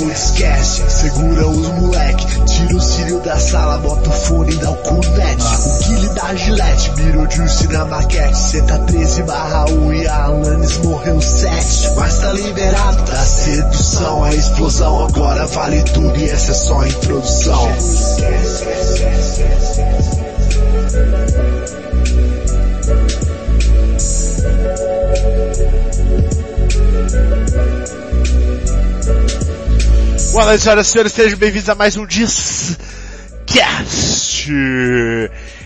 chegou, esquece. Segura os moleque, tira o cílio da sala, bota o fone e dá o cunete. O Guile da Gillette, Beetlejuice na maquete. Tá 13 barra 1 e a Alanis morreu 7. Mas tá liberado da sedução, a explosão agora vale tudo e essa é só a introdução. Boa noite, senhoras e senhores, sejam bem-vindos a mais um Discast.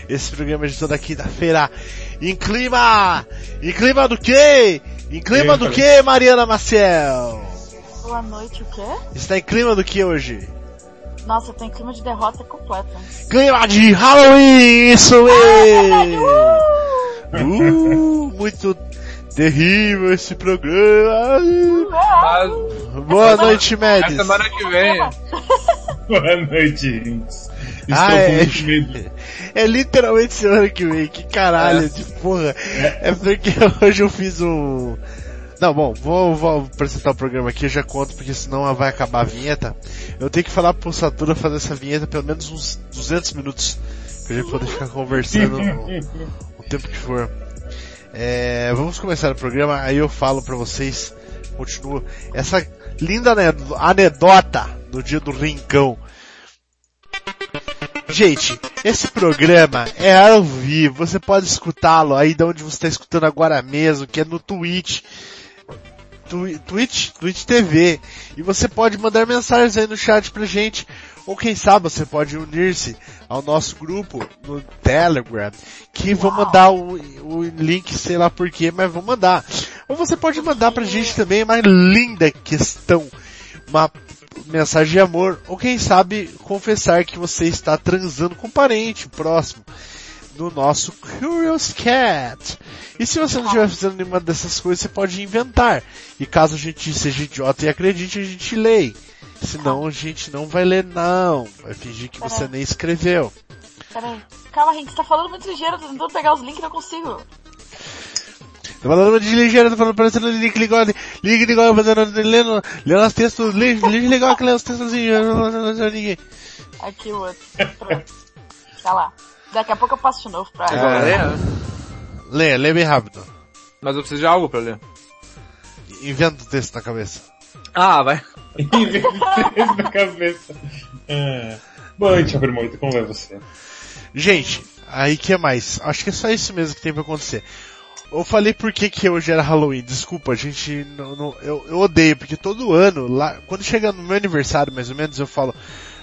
Esse programa de toda quinta-feira em clima, em clima do quê? Em clima do quê, Mariana Maciel? Boa noite, o quê? Está em clima do que hoje? Nossa, tem clima de derrota completa. Clima de Halloween, isso verdade, mesmo! Uh, muito terrível esse programa. Uh, Boa Essa noite, A Médici. semana que vem. Boa noite, gente. Estou Ah, com é. muito medo. É literalmente semana que vem, que caralho de porra. É porque hoje eu fiz um... Não, bom, vou, vou apresentar o programa aqui, eu já conto, porque senão vai acabar a vinheta. Eu tenho que falar pro Satura fazer essa vinheta pelo menos uns 200 minutos, pra gente poder ficar conversando o, o tempo que for. É, vamos começar o programa, aí eu falo pra vocês, continuo, essa linda ane- anedota do dia do rincão. Gente, esse programa é ao vivo, você pode escutá-lo aí de onde você está escutando agora mesmo, que é no Twitch. Twi- Twitch, Twitch TV. E você pode mandar mensagens aí no chat pra gente. Ou quem sabe você pode unir-se ao nosso grupo no Telegram, que vou mandar o, o link, sei lá porquê, mas vou mandar. Ou você pode mandar pra gente também uma linda questão, uma mensagem de amor, ou quem sabe confessar que você está transando com um parente próximo no nosso Curious Cat. E se você não estiver fazendo nenhuma dessas coisas, você pode inventar. E caso a gente seja idiota e acredite, a gente lê. Senão a gente não vai ler não. Vai fingir que você nem escreveu. Peraí. Calma, gente, você tá falando muito ligeiro, tô tentando pegar os links e não consigo. Tô falando de ligeiro, tô falando parecendo link legal, link legal, fazendo, lendo, lendo os textos, link link legal que lê os textos assim, ninguém. Aqui o outro. Pronto. Tá lá. Daqui a pouco eu passo de novo pra Agora É. né? Lê, lê bem rápido. Mas eu preciso de algo pra ler. Inventa o texto na cabeça. Ah, vai. Isso na cabeça. Ah. Boa noite. Como vai você? Gente, aí que é mais? Acho que é só isso mesmo que tem pra acontecer. Eu falei por que, que hoje era Halloween, desculpa, a gente não, não- eu, eu odeio, porque todo ano, lá, quando chega no meu aniversário mais ou menos, eu falo,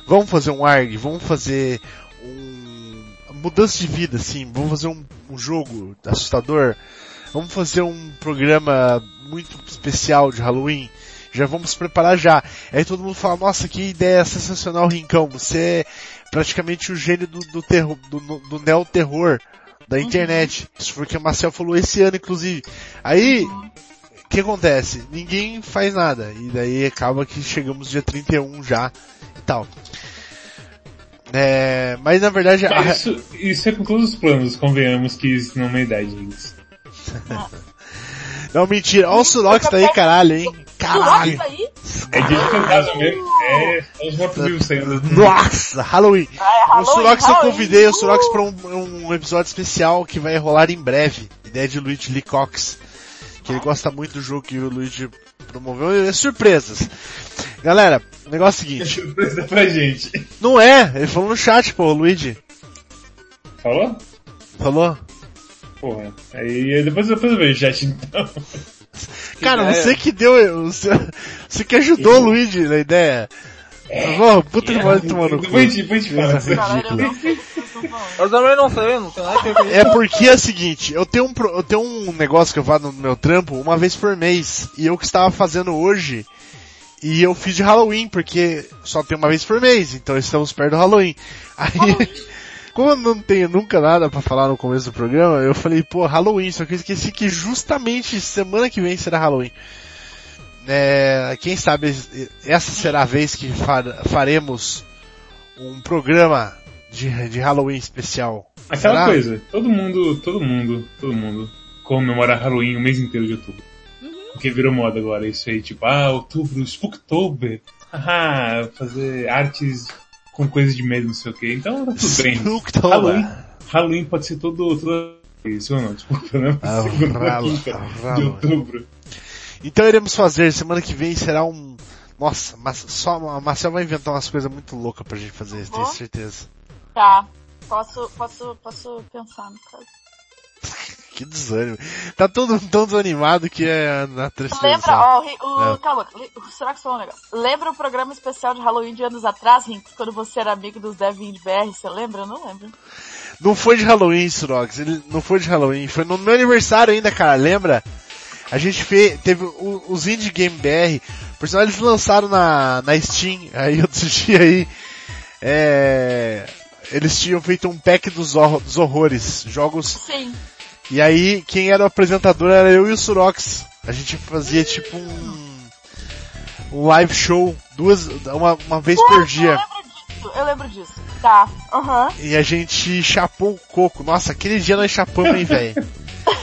vamos fazer um ARG, vamos fazer um, mudança de vida, assim, vamos fazer um, um jogo assustador, vamos fazer um programa muito especial de Halloween, já vamos preparar já. Aí todo mundo fala, nossa, que ideia sensacional, Rincão, você é praticamente o gênio do, do terror, do, do neo-terror da internet. Isso foi o que a Marcel falou esse ano, inclusive. Aí, o que acontece? Ninguém faz nada. E daí acaba que chegamos dia 31 já e tal. É, mas na verdade, a- Isso, isso é com todos os planos, convenhamos que isso não é uma idade, gente. não mentira. Olha o Surox tá aí, caralho, hein? Caralho. Nossa, aí? É de fantasma mesmo. É, são os mortos vivos saindo. Nossa, Halloween. Ah, é O Halloween, Surox eu convidei o Surox Uh! pra um, um episódio especial que vai rolar em breve. Ideia de Luigi Lee Cox. Que ele gosta muito do jogo que o Luigi promoveu. É surpresas. Galera, o negócio é o seguinte. Surpresa pra gente. Não é, ele falou no chat, pô, o Luigi. Falou? Falou? Porra. Aí depois, depois eu vejo o chat então. Cara, ideia. você que deu, você, você que ajudou o Luigi na ideia. Bom, puta que pariu cu. Depois depois gente fala. Coisa Galera, eu. Eu também não sei, não tem nada a ver. É porque é o seguinte, eu tenho um, eu tenho um negócio que eu faço no meu trampo uma vez por mês, e eu que estava fazendo hoje, e eu fiz de Halloween, porque só tem uma vez por mês, então estamos perto do Halloween. Aí, como eu não tenho nunca nada pra falar no começo do programa, eu falei, pô, Halloween, só que eu esqueci que justamente semana que vem será Halloween. É, quem sabe essa será a vez que fa- faremos um programa de, de Halloween especial. Aquela Será? coisa, todo mundo, todo mundo, todo mundo comemora Halloween o mês inteiro de outubro. Porque virou moda agora isso aí, tipo, ah, outubro, Spooktober. ah, fazer artes com coisas de medo, não sei o que. Então tá tudo bem. Halloween, Halloween pode ser todo, todo... Isso não, desculpa, né? Ah, Segunda quinta de outubro. Então iremos fazer, semana que vem será um. Nossa, mas só a Marcel vai inventar umas coisas muito loucas pra gente fazer, tenho Ó. certeza. Tá. Posso, posso, posso pensar no caso. Que desânimo. Tá todo tão desanimado que é na tristeza. Lembra, ó, o, o É. calma, li- o falou um negócio. Lembra o programa especial de Halloween de anos atrás, Rinks, quando você era amigo dos Devin BR? Você lembra? Eu não lembro. Não foi de Halloween, Surox. Ele não foi de Halloween. Foi no meu aniversário ainda, cara. Lembra? A gente fez, teve o- os Indie Game BR. Por sinal, eles lançaram na, na Steam. Aí outro dia aí, é, eles tinham feito um pack dos horrores. Jogos Sim. E aí, quem era o apresentador era eu e o Surox. A gente fazia tipo um, um live show duas, uma, uma vez por Eu dia. lembro disso, eu lembro disso. Tá. Aham. E a gente chapou o coco. Nossa, aquele dia nós chapamos, hein, velho.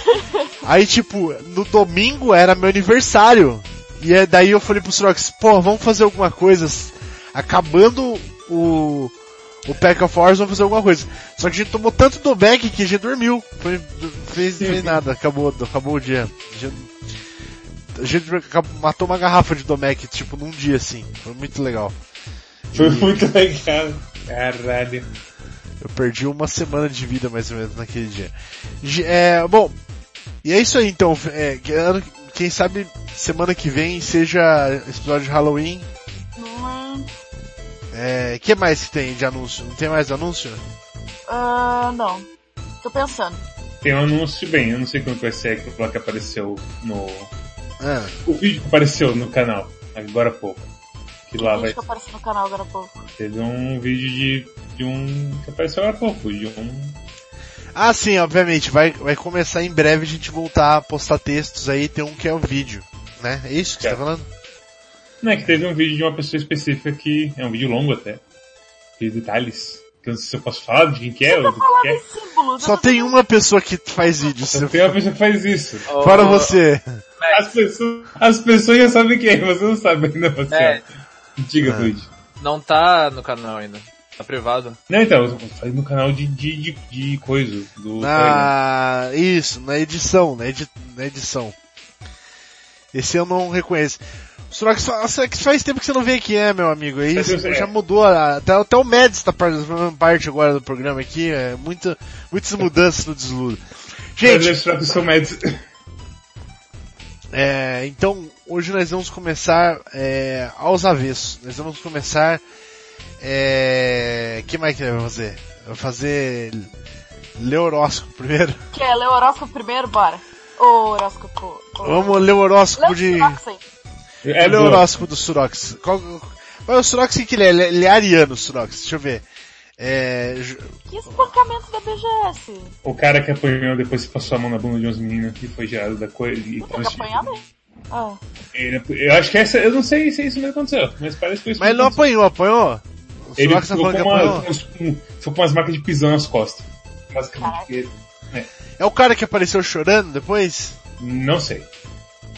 Aí, tipo, no domingo era meu aniversário. E é- daí eu falei pro Surox, pô, vamos fazer alguma coisa. Acabando o, o Pack of Horrors, vamos fazer alguma coisa. Só que a gente tomou tanto do back que a gente dormiu. Foi, fez, fez nada, acabou, acabou o dia. A gente, a gente matou uma garrafa de Domec, tipo, num dia assim. Foi muito legal. Foi muito legal. Caralho. Eu perdi uma semana de vida mais ou menos naquele dia. É, bom, e é isso aí então. É, quem sabe semana que vem seja episódio de Halloween. É, que mais que tem de anúncio? Não tem mais anúncio? ah, não. Tô pensando. Tem um anúncio, bem, eu não sei quando vai ser aquilo que apareceu no... Ah, O vídeo que apareceu no canal, agora há pouco. Que lá Vídeo vai que apareceu no canal agora há pouco. Teve um vídeo de, de um. que apareceu agora há pouco, de um. Ah, sim, obviamente. Vai, vai começar em breve a gente voltar a postar textos aí. Tem um que é o vídeo, né? É isso que você É. tá falando? Não, é que teve um vídeo de uma pessoa específica que. É um vídeo longo até. De detalhes. Que eu não sei se eu posso falar de quem que é ou do que é. símbolos. Só tem uma pessoa que faz vídeo. Só tem uma pessoa que faz isso. Fora você. As pessoas, as pessoas já sabem quem é, você não sabe ainda você. É, Diga, Ah. Luigi. não tá no canal ainda. Tá privado. Não, então, eu falei no canal de, de, de, de coisa. Do Telegram. Na... Isso, na edição, na, edi... na edição. Esse eu não reconheço. Sorox, fa- que faz tempo que você não vem aqui, é, meu amigo? É isso, eu- já é. mudou, até, até o Mads tá fazendo parte agora do programa aqui, é muita, muitas mudanças no desludo. Gente, que médico. é, então, hoje nós vamos começar é, aos avessos. Nós vamos começar. É, que mais que vamos fazer? Vou fazer. Ler horóscopo primeiro. Quer ler o horóscopo primeiro? Bora. O horóscopo. o- Vamos ler o horóscopo Lê de. Aí. É Olha o horóscopo do Surox. Qual, qual é o Surox que ele é? Ele é- Ele é ariano, Surox. Deixa eu ver. É, Que espancamento da BGS. O cara que apanhou depois que passou a mão na bunda de umas meninas e foi gerado da coisa. Tem que apanhar mesmo. Ah, Ele- Eu acho que essa, eu não sei se isso mesmo aconteceu, mas parece que foi isso mas ele não apanhou, apanhou? O Ele Surox tá ficou falando que com, uma, apanhou? com- ficou com umas marcas de pisão nas costas. Basicamente. Ele- É o cara que apareceu chorando depois? Não sei.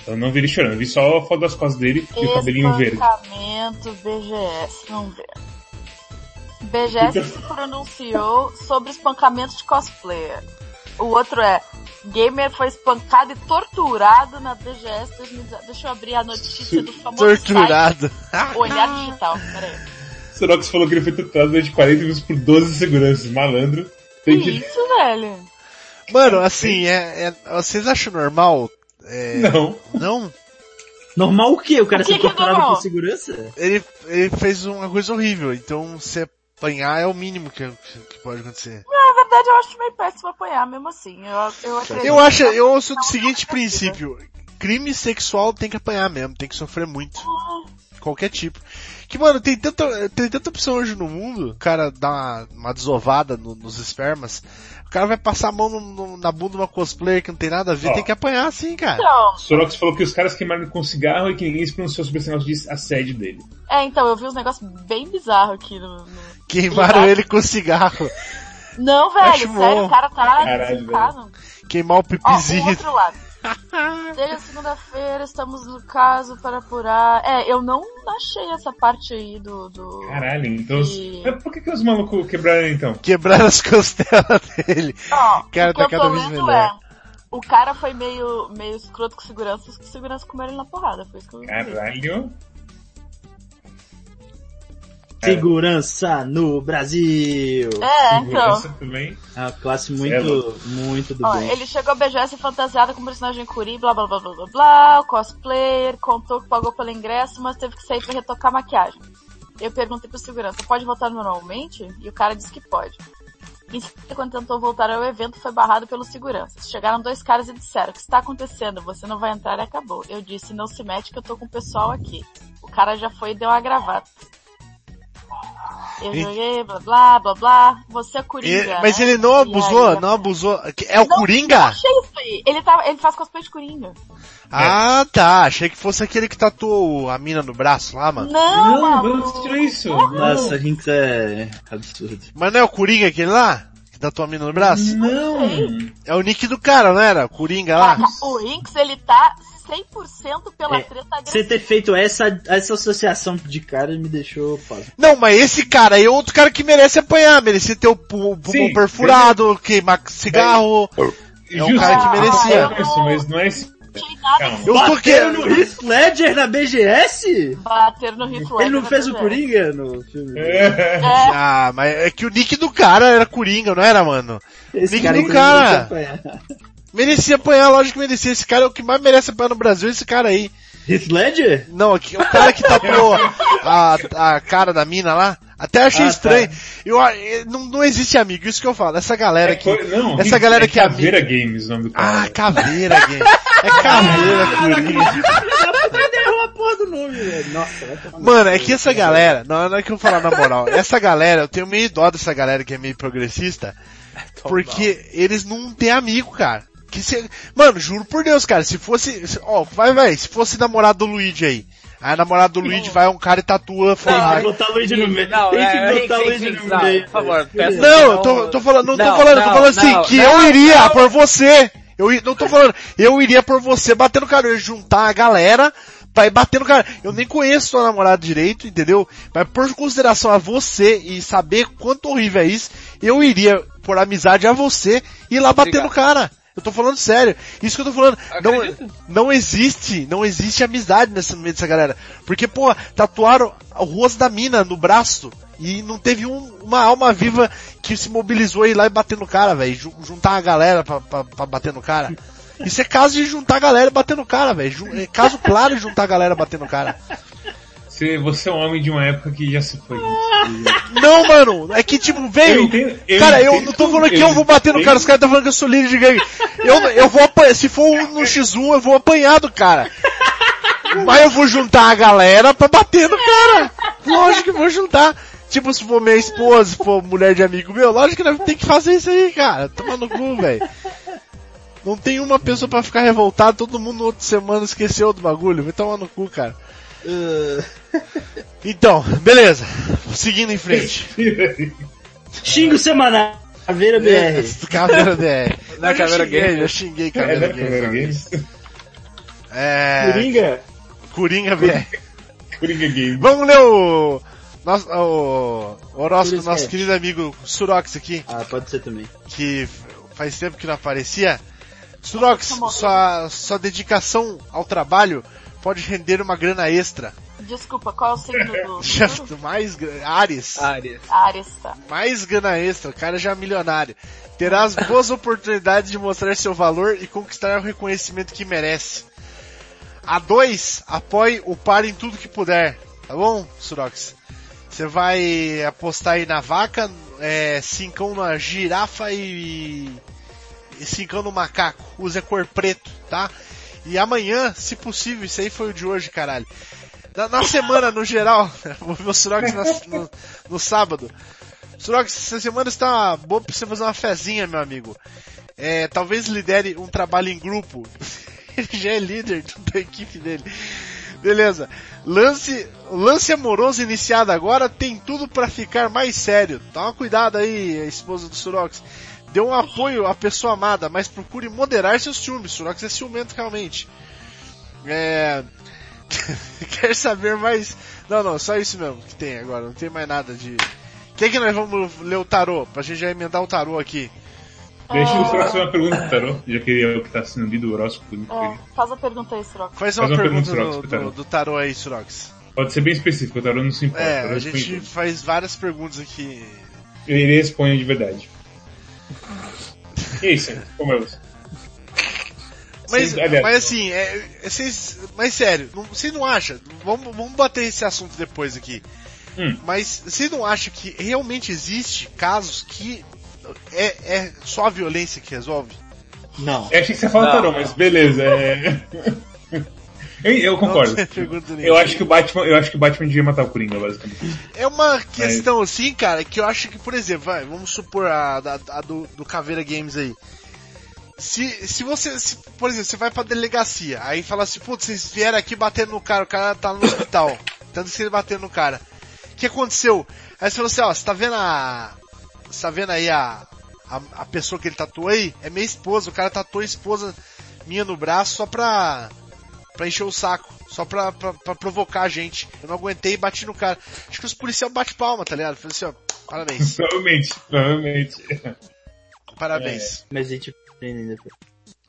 Eu não vi ele chorando, eu vi só a foto das costas dele e o cabelinho verde. espancamento BGS. Vamos ver. BGS se pronunciou sobre espancamento de cosplayer. O outro é Gamer foi espancado e torturado na BGS 2019. Deixa eu abrir a notícia do famoso Torturado. site Olhar Digital. Peraí. Sorox falou que ele foi torturado durante 40 minutos por 12 seguranças. Malandro. Que Tem que... isso, velho? Mano, assim, é, é- vocês acham normal? É, Não. não? Normal o quê? O cara O que ser que é torturado normal? por segurança? Ele, ele fez uma coisa horrível, então se apanhar é o mínimo que, que pode acontecer. Na verdade, eu acho meio péssimo apanhar mesmo assim. Eu, eu acredito. Eu acho, eu sou do Não, seguinte não é princípio. Crime sexual tem que apanhar mesmo, tem que sofrer muito. Qualquer tipo. Que, mano, tem tanta, tem tanta opção hoje no mundo. O cara dá uma, uma desovada no- nos espermas. O cara vai passar a mão no- no- na bunda de uma cosplayer que não tem nada a ver, Ó. tem que apanhar assim, cara. Então, Sorox falou que os caras queimaram com cigarro e que ninguém se pronunciou sobre esse negócio de assédio dele. é, então, eu vi uns negócios bem bizarros aqui no... no- Queimaram ele com cigarro. Não, velho, Acho sério, bom. o cara tá Caralho. Queimar o Ó, o pipizinho. outro lado. Desde segunda-feira estamos no caso para apurar. É, eu não achei essa parte aí do. do... Caralho, então. os- E- Mas por que, que os malucos quebraram então? Quebraram as costelas dele. Ó, Cara, o que tá eu cada tô vez lendo melhor. é. O cara foi meio, meio escroto com segurança, os segurança comeram ele na porrada. Foi isso que eu vi. Caralho. Segurança no Brasil. É, então. Segurança também. É uma classe É muito, muito do Ó, bem. ele chegou a BGS fantasiado com personagem Curi, blá blá blá blá blá blá, o cosplayer, contou que pagou pelo ingresso, mas teve que sair pra retocar a maquiagem. Eu perguntei pro segurança, pode voltar normalmente? E o cara disse que pode. Seguida, quando tentou voltar ao evento, foi barrado pelos seguranças. Chegaram dois caras e disseram, o que está acontecendo? Você não vai entrar e acabou. Eu disse, não se mete que eu tô com o pessoal aqui. O cara já foi e deu uma gravata. Eu E- joguei, blá blá blá blá. Você é Coringa. E- mas né? ele não abusou, aí, não abusou. É o Coringa? Achei isso aí. Ele, tá, ele faz cosplay de Coringa. Ah, tá. Achei que fosse aquele que tatuou a mina no braço lá, mano. Não, Não, mano. não tirou isso. Nossa, Rinks é absurdo. Mas não é o Coringa aquele lá? Que tatuou a mina no braço? Não. É o nick do cara, não era? O Coringa lá? O Inks, ele tá 100% pela É, treta Você ter feito essa, essa associação de cara me deixou pausa. Não, mas esse cara aí é outro cara que merece apanhar. Merecia ter o pu- pulmão Sim, perfurado, queimar cigarro. É um cara que merecia. Ah, isso, mas não é esse. Eu tô querendo. no Heath Ledger na BGS? bater no Heath Ledger Ele não fez o. Coringa no filme? É. É, Ah, mas é que o nick do cara era Coringa, não era, mano? Esse Nick cara do cara. Merecia apanhar, lógico que merecia. Esse cara é o que mais merece apanhar no Brasil, esse cara aí. Heath Ledger? Não, aqui, o cara que tatuou a, a cara da mina lá, até achei Ah, estranho. tá. Eu, eh, não, não existe amigo, isso que eu falo. Essa galera É aqui. co- não, essa galera é que é Caveira Games o nome do cara. Ah, caveira, game. É caveira, Coringa. Nossa, Mano, é que essa galera, não, não é que eu vou falar na moral, essa galera, eu tenho meio dó dessa galera que é meio progressista, porque eles não têm amigo, cara. Que se, mano, juro por Deus, cara, se fosse, se- ó, vai, vai, se fosse namorado do Luigi aí, aí a namorada do Luigi vai um cara e tatua, Tem fala, que botar Luigi no meio. Não, Tem que é, botar Henrique, Luigi no não, meio. por favor, peça- Não, eu tô, tô falando, não, tô Não, falando, tô não, falando assim, não, que não, eu iria não. por você. Eu não tô falando, eu iria por você bater no cara, eu ia juntar a galera pra ir bater no cara. Eu nem conheço sua namorada direito, entendeu? Mas por consideração a você e saber quanto horrível é isso, eu iria, por amizade a você, ir lá bater Obrigado. no cara. Eu tô falando sério. Isso que eu tô falando. Não, Acredito. não existe, não existe amizade nesse no meio dessa galera. Porque, pô, tatuaram o rosto da mina no braço e não teve um- uma alma viva que se mobilizou ir lá e bater no cara, velho. Ju- Juntar a galera pra, pra, pra bater no cara. Isso é caso de juntar a galera e bater no cara, velho. É caso claro de juntar a galera e bater no cara. Você, você é um homem de uma época que já se foi. Não, mano, é que tipo, veio. Eu entendo- eu cara, eu não tô falando que eu eu vou bater no cara, os caras estão falando que eu sou líder de gangue. Eu, eu vou apanhar, se for um no X1, eu vou apanhar do cara. Mas eu vou juntar a galera pra bater no cara. Lógico que eu vou juntar. Tipo, se for minha esposa, se for mulher de amigo meu, lógico que nós tem que fazer isso aí, cara. Toma no cu, velho. Não tem uma pessoa pra ficar revoltado, todo mundo na outra semana esqueceu do bagulho. Vai tomar no cu, cara. Uh, Então, beleza. Seguindo em frente. Xingo semanal. Caveira BR. Caveira BR. Não é Eu Caveira xinguei, Games. Já xinguei É, Caveira né, Games. Caveira? É. Coringa? Coringa BR. Coringa Games. Vamos ler o. Nosso, o horóscopo do nosso querido amigo Surox aqui, Ah, pode ser também. que faz tempo que não aparecia. Surox, sua, sua dedicação ao trabalho pode render uma grana extra. Desculpa, qual é o signo do mais, Ares. Ares. Ares, tá. Mais grana extra, o cara já é milionário. Terás boas oportunidades de mostrar seu valor e conquistar o reconhecimento que merece. A 2, apoie o par em tudo que puder. Tá bom, Surox? Você vai apostar aí na vaca, é, cincão na girafa e, e cincão no macaco. Use a cor preto, tá? E amanhã, se possível, isso aí foi o de hoje, caralho. Na, na semana, no geral, vou ver o Surox na- no, no sábado. Surox, essa semana está boa pra você fazer uma fezinha, meu amigo. É, talvez lidere um trabalho em grupo. Ele já é líder da equipe dele. Beleza. Lance, lance amoroso iniciado agora tem tudo pra ficar mais sério. Toma cuidado aí, esposa do Surox. Dê um apoio à pessoa amada, mas procure moderar seus ciúmes. Surox é ciumento realmente. É... Quer saber mais? Não, não, só isso mesmo que tem agora. Não tem mais nada de. Quem que nós vamos ler o tarô? Pra gente já emendar o tarô aqui. Deixa eu só fazer uma pergunta pro Tarô, já que ele é o que tá sendo lido o horóscopo. muito É, faz a pergunta aí, Srock. Faz uma, Faz uma pergunta, pergunta, do, pro tarô. do, do tarô aí, Surox. Pode ser bem específico, o Tarô não se importa. É, a gente responde. faz várias perguntas aqui. Ele responde de verdade. E é isso, como é você? Mas, Sim, aliás, mas assim, é, é, vocês, mas sério, não, vocês não acham? Vamos, vamos bater esse assunto depois aqui. Hum. Mas vocês não acham que realmente existe casos que é, é só a violência que resolve? Não. Eu achei que você fala Não. Tarô, mas beleza. É... eu, eu concordo. Eu acho que o Batman, eu acho que o Batman devia matar o Coringa, basicamente. É uma questão assim, cara, que eu acho que, por exemplo, vai, vamos supor a, a- a do, do Caveira Games aí. Se, se você, se, por exemplo, você vai pra delegacia, aí fala assim, putz, vocês vieram aqui batendo no cara, o cara tá no hospital. Tanto que ele batendo no cara. O que aconteceu? Aí você falou assim, ó, você tá vendo a. Você tá vendo aí a, a. a pessoa que ele tatuou aí? É minha esposa, o cara tatuou a esposa minha no braço só pra. pra encher o saco. Só pra, pra, pra provocar a gente. Eu não aguentei e bati no cara. Acho que os policiais bate palma, tá ligado? Falei assim, ó, parabéns, Provavelmente, provavelmente. parabéns. Mas a gente aprende depois.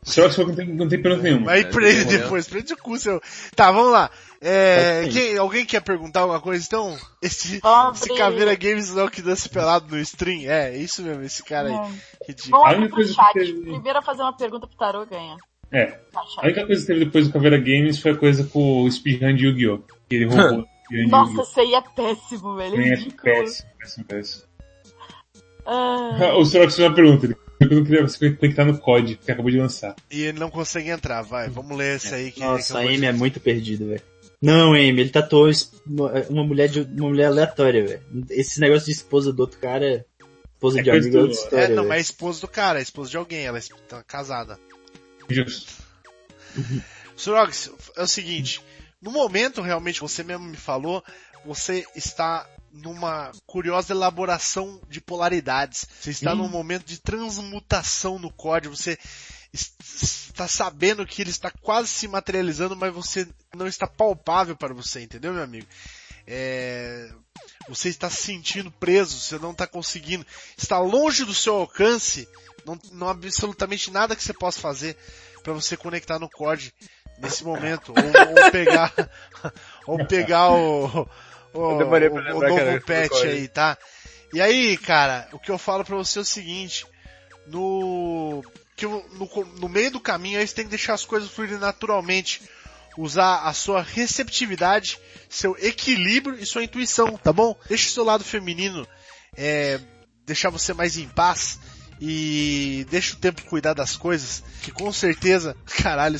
Só que não tem, não tem pergunta nenhuma. Aí prende demorou. depois, prende o cu seu. Tá, vamos lá. É, quem- alguém quer perguntar alguma coisa então? Esse, esse. Caveira Games não que dança pelado no stream? É, isso mesmo, esse cara aí. É. Ridículo. Vamos pro chat. que teve- Primeiro a fazer uma pergunta pro Tarô ganha. É. Tá, A única coisa que teve depois do Caveira Games foi a coisa com o speedrun de Yu-Gi-Oh! Que ele roubou Nossa, isso aí é péssimo, velho. É é péssimo, péssimo, péssimo. Ah, O Sorox fez uma pergunta. Ele eu não queria você conectar no COD que acabou de lançar. E ele não consegue entrar, vai, vamos ler esse aí que Nossa, a acabou de- Amy é muito perdido, velho. Não, Amy, ele tatuou uma mulher de uma mulher aleatória, velho. Esse negócio de esposa do outro cara, esposa É de amigo é do- outra É, história. não, velho. mas é esposa do cara, é esposa de alguém, ela é tá casada. Justo. Surox, é o seguinte, no momento realmente, você mesmo me falou, você está numa curiosa elaboração de polaridades. Você está num momento de transmutação no código, você es- está sabendo que ele está quase se materializando, mas você não está palpável para você, entendeu, meu amigo? É, você está se sentindo preso, você não está conseguindo, está longe do seu alcance, não, não há absolutamente nada que você possa fazer para você conectar no COD nesse momento, ou, ou pegar, ou pegar o, o, Eu demorei o- pra o lembrar era novo do patch aí, tá? E aí, cara, o que eu falo pra você é o seguinte, no, que no, no meio do caminho aí você tem que deixar as coisas fluírem naturalmente, usar a sua receptividade, seu equilíbrio e sua intuição, tá bom? Deixa o seu lado feminino, é, deixar você mais em paz e deixa o tempo cuidar das coisas, que com certeza, caralho,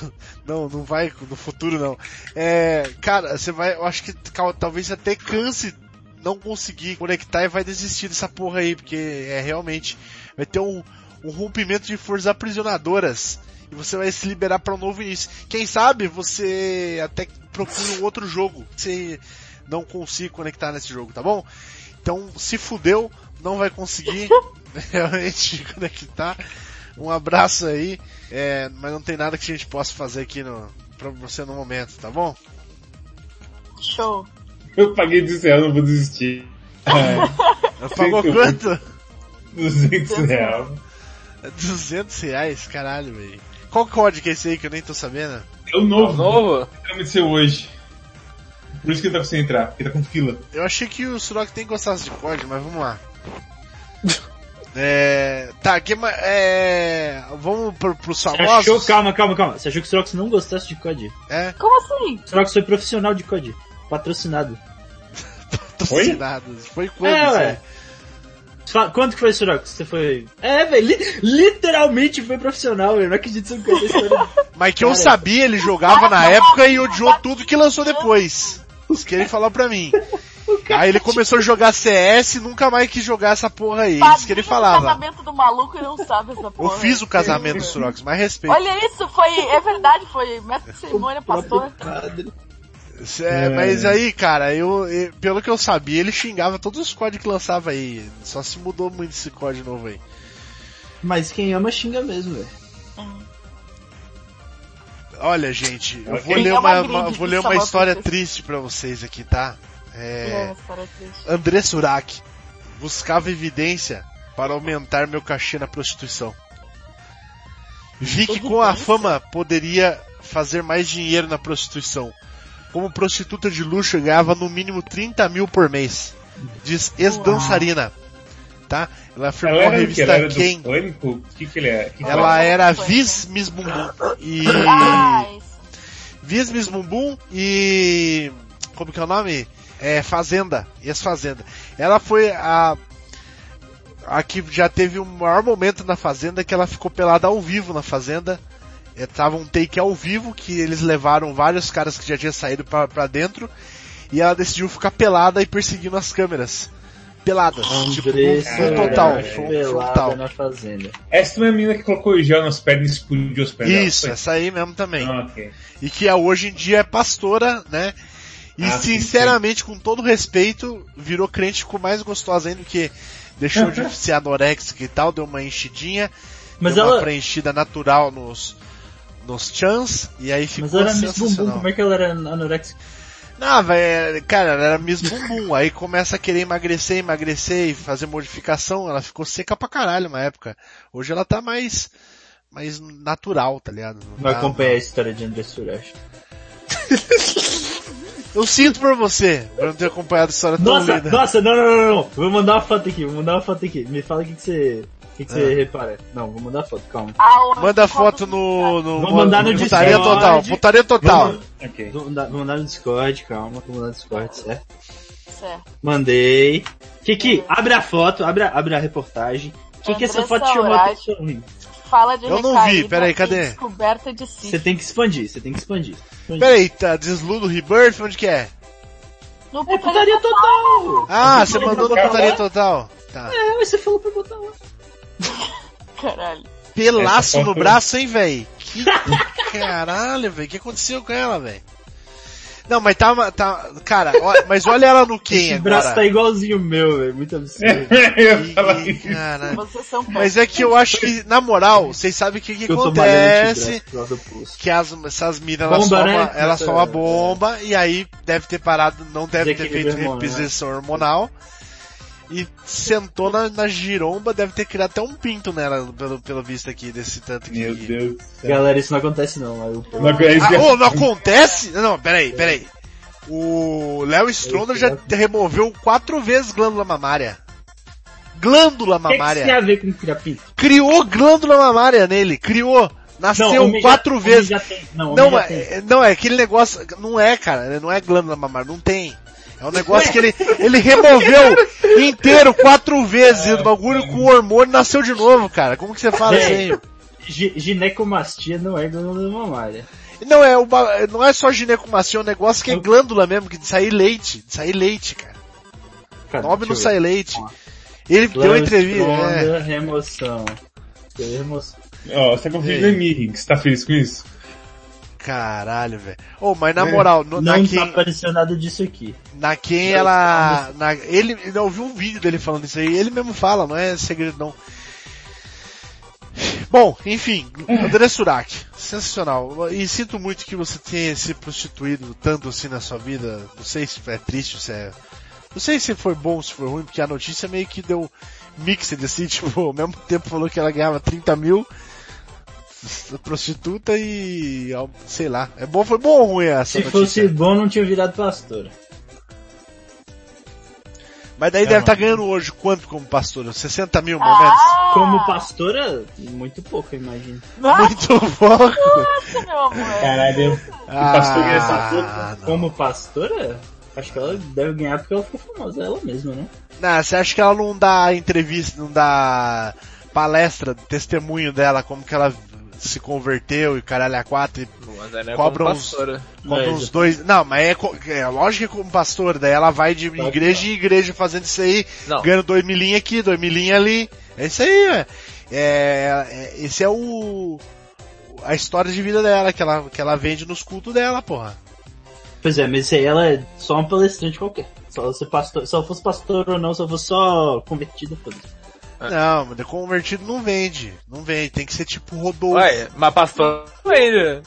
não, não vai no futuro não. É, cara, você vai, eu acho que talvez até canse não conseguir conectar e vai desistir dessa porra aí, porque é realmente vai ter um, um rompimento de forças aprisionadoras e você vai se liberar para um novo início. Quem sabe você até procure um outro jogo, você não consiga conectar nesse jogo, tá bom? Então, se fudeu, não vai conseguir realmente conectar. Um abraço aí, é, mas não tem nada que a gente possa fazer aqui no, pra você no momento, tá bom? show. Eu paguei 200 reais, não vou desistir. Ai, Pagou quanto? 200 reais. 200 reais, caralho, velho. Qual código é esse aí que eu nem tô sabendo? É o novo. Novo? Aconteceu hoje. Por isso que ele tá com você entrar, porque tá com fila. Eu achei que o Surok tem gostasse de código, mas vamos lá. É. Tá, que é. Vamos pro, pros Você famosos? achou, calma, calma, calma. Você achou que o Strox não gostasse de COD? É, Como assim? O Strox foi profissional de COD. Patrocinado. patrocinados. Foi quando É, ué. Fala, Quanto que foi, Strox? Você foi... É, velho, li- literalmente foi profissional, velho. Não acredito que você história. Mas que eu Cara. sabia, ele jogava na época e odiou tudo que lançou depois. Isso que ele falou pra mim. Aí ele começou a jogar CS e nunca mais quis jogar essa porra aí. Isso que ele Padrinho falava. casamento do maluco e não sabe essa Eu porra. fiz o casamento do Surox, mais respeito. Olha isso, foi, é verdade, foi mestre de cerimônia, pastor. Padre. É, mas aí, cara, eu, eu- pelo que eu sabia, ele xingava todos os códigos que lançava aí. Só se mudou muito esse código novo aí. Mas quem ama xinga mesmo, velho. Olha, gente, eu vou ler É uma uma, vou ler uma história triste pra vocês aqui, tá? É. André Surak buscava evidência para aumentar meu cachê na prostituição. Vi que com a fama poderia fazer mais dinheiro na prostituição. Como prostituta de luxo, eu ganhava no mínimo 30 mil por mês. Diz ex-dançarina. Tá? Ela afirmou Ela era o que? Ela revista era Quem. Pânico? Que que ele é? Que Ela era Viz Miss Bumbum. E. Ah. Viz Miss Bumbum e. Como que é o nome? É Fazenda. Ex-Fazenda. Ela foi a. A que já teve o maior momento na Fazenda que ela ficou pelada ao vivo na Fazenda. É, tava um take ao vivo que eles levaram vários caras que já tinham saído pra, pra dentro. E ela decidiu ficar pelada e perseguindo as câmeras. Pelada. tipo, Andressa full total. Urach, Full, pelada frontal. na fazenda. Essa também é a menina que colocou o gel nas pernas e explodiu as pernas. Isso, essa aí mesmo também. Ah, ok. e que é, hoje em dia é pastora, né? E Ah, sim, sinceramente, com todo respeito, virou crente, ficou mais gostosa ainda, porque deixou de ser anoréxica e tal, deu uma enchidinha, Mas deu uma ela, preenchida natural nos, nos chans, e aí ficou mas ela era Miss Bumbum, como é que ela era anorexica? Não, velho, cara, ela era Miss Bumbum, aí começa a querer emagrecer, emagrecer e fazer modificação, ela ficou seca pra caralho uma época. Hoje ela tá mais, mais natural, tá ligado? Não tá- acompanhei a história de André Suresh. Eu sinto por você, por não ter acompanhado a história tão Nossa, linda. nossa, não, não, não, não. Vou mandar uma foto aqui, vou mandar uma foto aqui. Me fala o que, que você. O que, que você Ah. repara? Não, vou mandar foto, calma. Aonde? Manda foto no, no, Vou mandar no putaria Discord. total, putaria total. Ok. Vou mandar, vou mandar no Discord, calma, vou mandar no Discord, certo? Certo. Mandei. Kiki, abre a foto, abre a, abre a reportagem. O que, que essa foto chamou a atenção? Fala de Eu não vi, peraí, cadê? Descoberta de si. Você tem que expandir, você tem que expandir. Peraí, tá, desludo Rebirth, onde que é? No É putaria total! Ah, você mandou no total. putaria total. Tá. É, mas você falou pra botar lá. Caralho. Pelaço Essa no foto- braço, hein, véi? Que caralho, velho. O que aconteceu com ela, velho? Não, mas tá, tá, cara, ó, mas olha ela no quem Esse agora. braço tá igualzinho o meu, velho. Muito absurdo. Eu são Mas é que eu acho que, na moral, vocês sabem o que, que acontece. que as, essas minas elas Bomba, né? uma, elas Essa- são uma bomba e aí deve ter parado, não deve ter Desequilíbrio feito hormonal, né? reposição hormonal e sentou na, na giromba, deve ter criado até um pinto nela, pelo, pelo visto aqui, desse tanto que... Meu Deus. Galera, isso não acontece não. eu- Não, que Ah, ô, não acontece? Não, peraí, peraí. O Léo Stronda já removeu quatro vezes glândula mamária. Glândula O que, que isso tem mamária. a ver com criar pinto? Criou glândula mamária nele, criou. Nasceu já- quatro homem vezes. já tem. Não, Não, já é, não, é aquele negócio. Não é, cara. Não é glândula mamária. Não tem. É um negócio que ele, ele removeu inteiro quatro vezes e o bagulho com o hormônio nasceu de novo, cara. Como que você fala? Gi- Ginecomastia não é glândula mamária. Não, é, o não é só ginecomastia, é um negócio que é glândula mesmo, que de sair leite. De sair leite, cara. Cara, Nome não sai leite. Ele deu Léo entrevista. É. Stronda, remoção. Remoção. Ó, você tá com vídeo Ei. da Mirren, você tá feliz com isso? Caralho, velho. Ô, mas na É. moral, no, na Não quem, tá aparecendo nada disso aqui. na quem ela, na, ele, eu vi um vídeo dele falando isso aí, ele mesmo fala, não é segredo não. Bom, enfim, André Surak, sensacional. E sinto muito que você tenha se prostituído tanto assim na sua vida. Não sei se é triste, se é. Não sei se foi bom, se foi ruim, porque a notícia meio que deu mixed assim, tipo, ao mesmo tempo falou que ela ganhava 30 mil prostituta e sei lá. É bom, foi bom ou ruim essa Se notícia? fosse bom, não tinha virado pastora. Mas daí É, deve estar mano. ganhando hoje quanto como pastora? 60 mil, mais ou menos? Ah, Como pastora, muito pouco, eu imagino. Nossa, Muito pouco. meu amor. Caralho. Ah, pastor ganha essa. Como pastora, acho que ela deve ganhar porque ela ficou famosa, ela mesma, né? Não, você acha que ela não dá entrevista, não dá palestra, testemunho dela, como que ela se converteu e caralho a quatro e é Cobra uns- pastora. cobra É, uns dois. Não, mas é, é lógico que é como pastor, daí ela vai de Pode igreja em igreja fazendo isso aí, Não. ganhando dois milinhos aqui, dois milinhos ali. É isso aí, velho. É, é, esse é o a história de vida dela que ela que ela vende nos cultos dela, porra. Pois é, mas isso aí ela é só uma palestrante qualquer. Só se pastor, se ela fosse pastor ou não, se ela fosse só convertida, foda-se. Não, mas convertido não vende. Não vende. Tem que ser tipo Rodolfo. Ué, mas pastor não vende.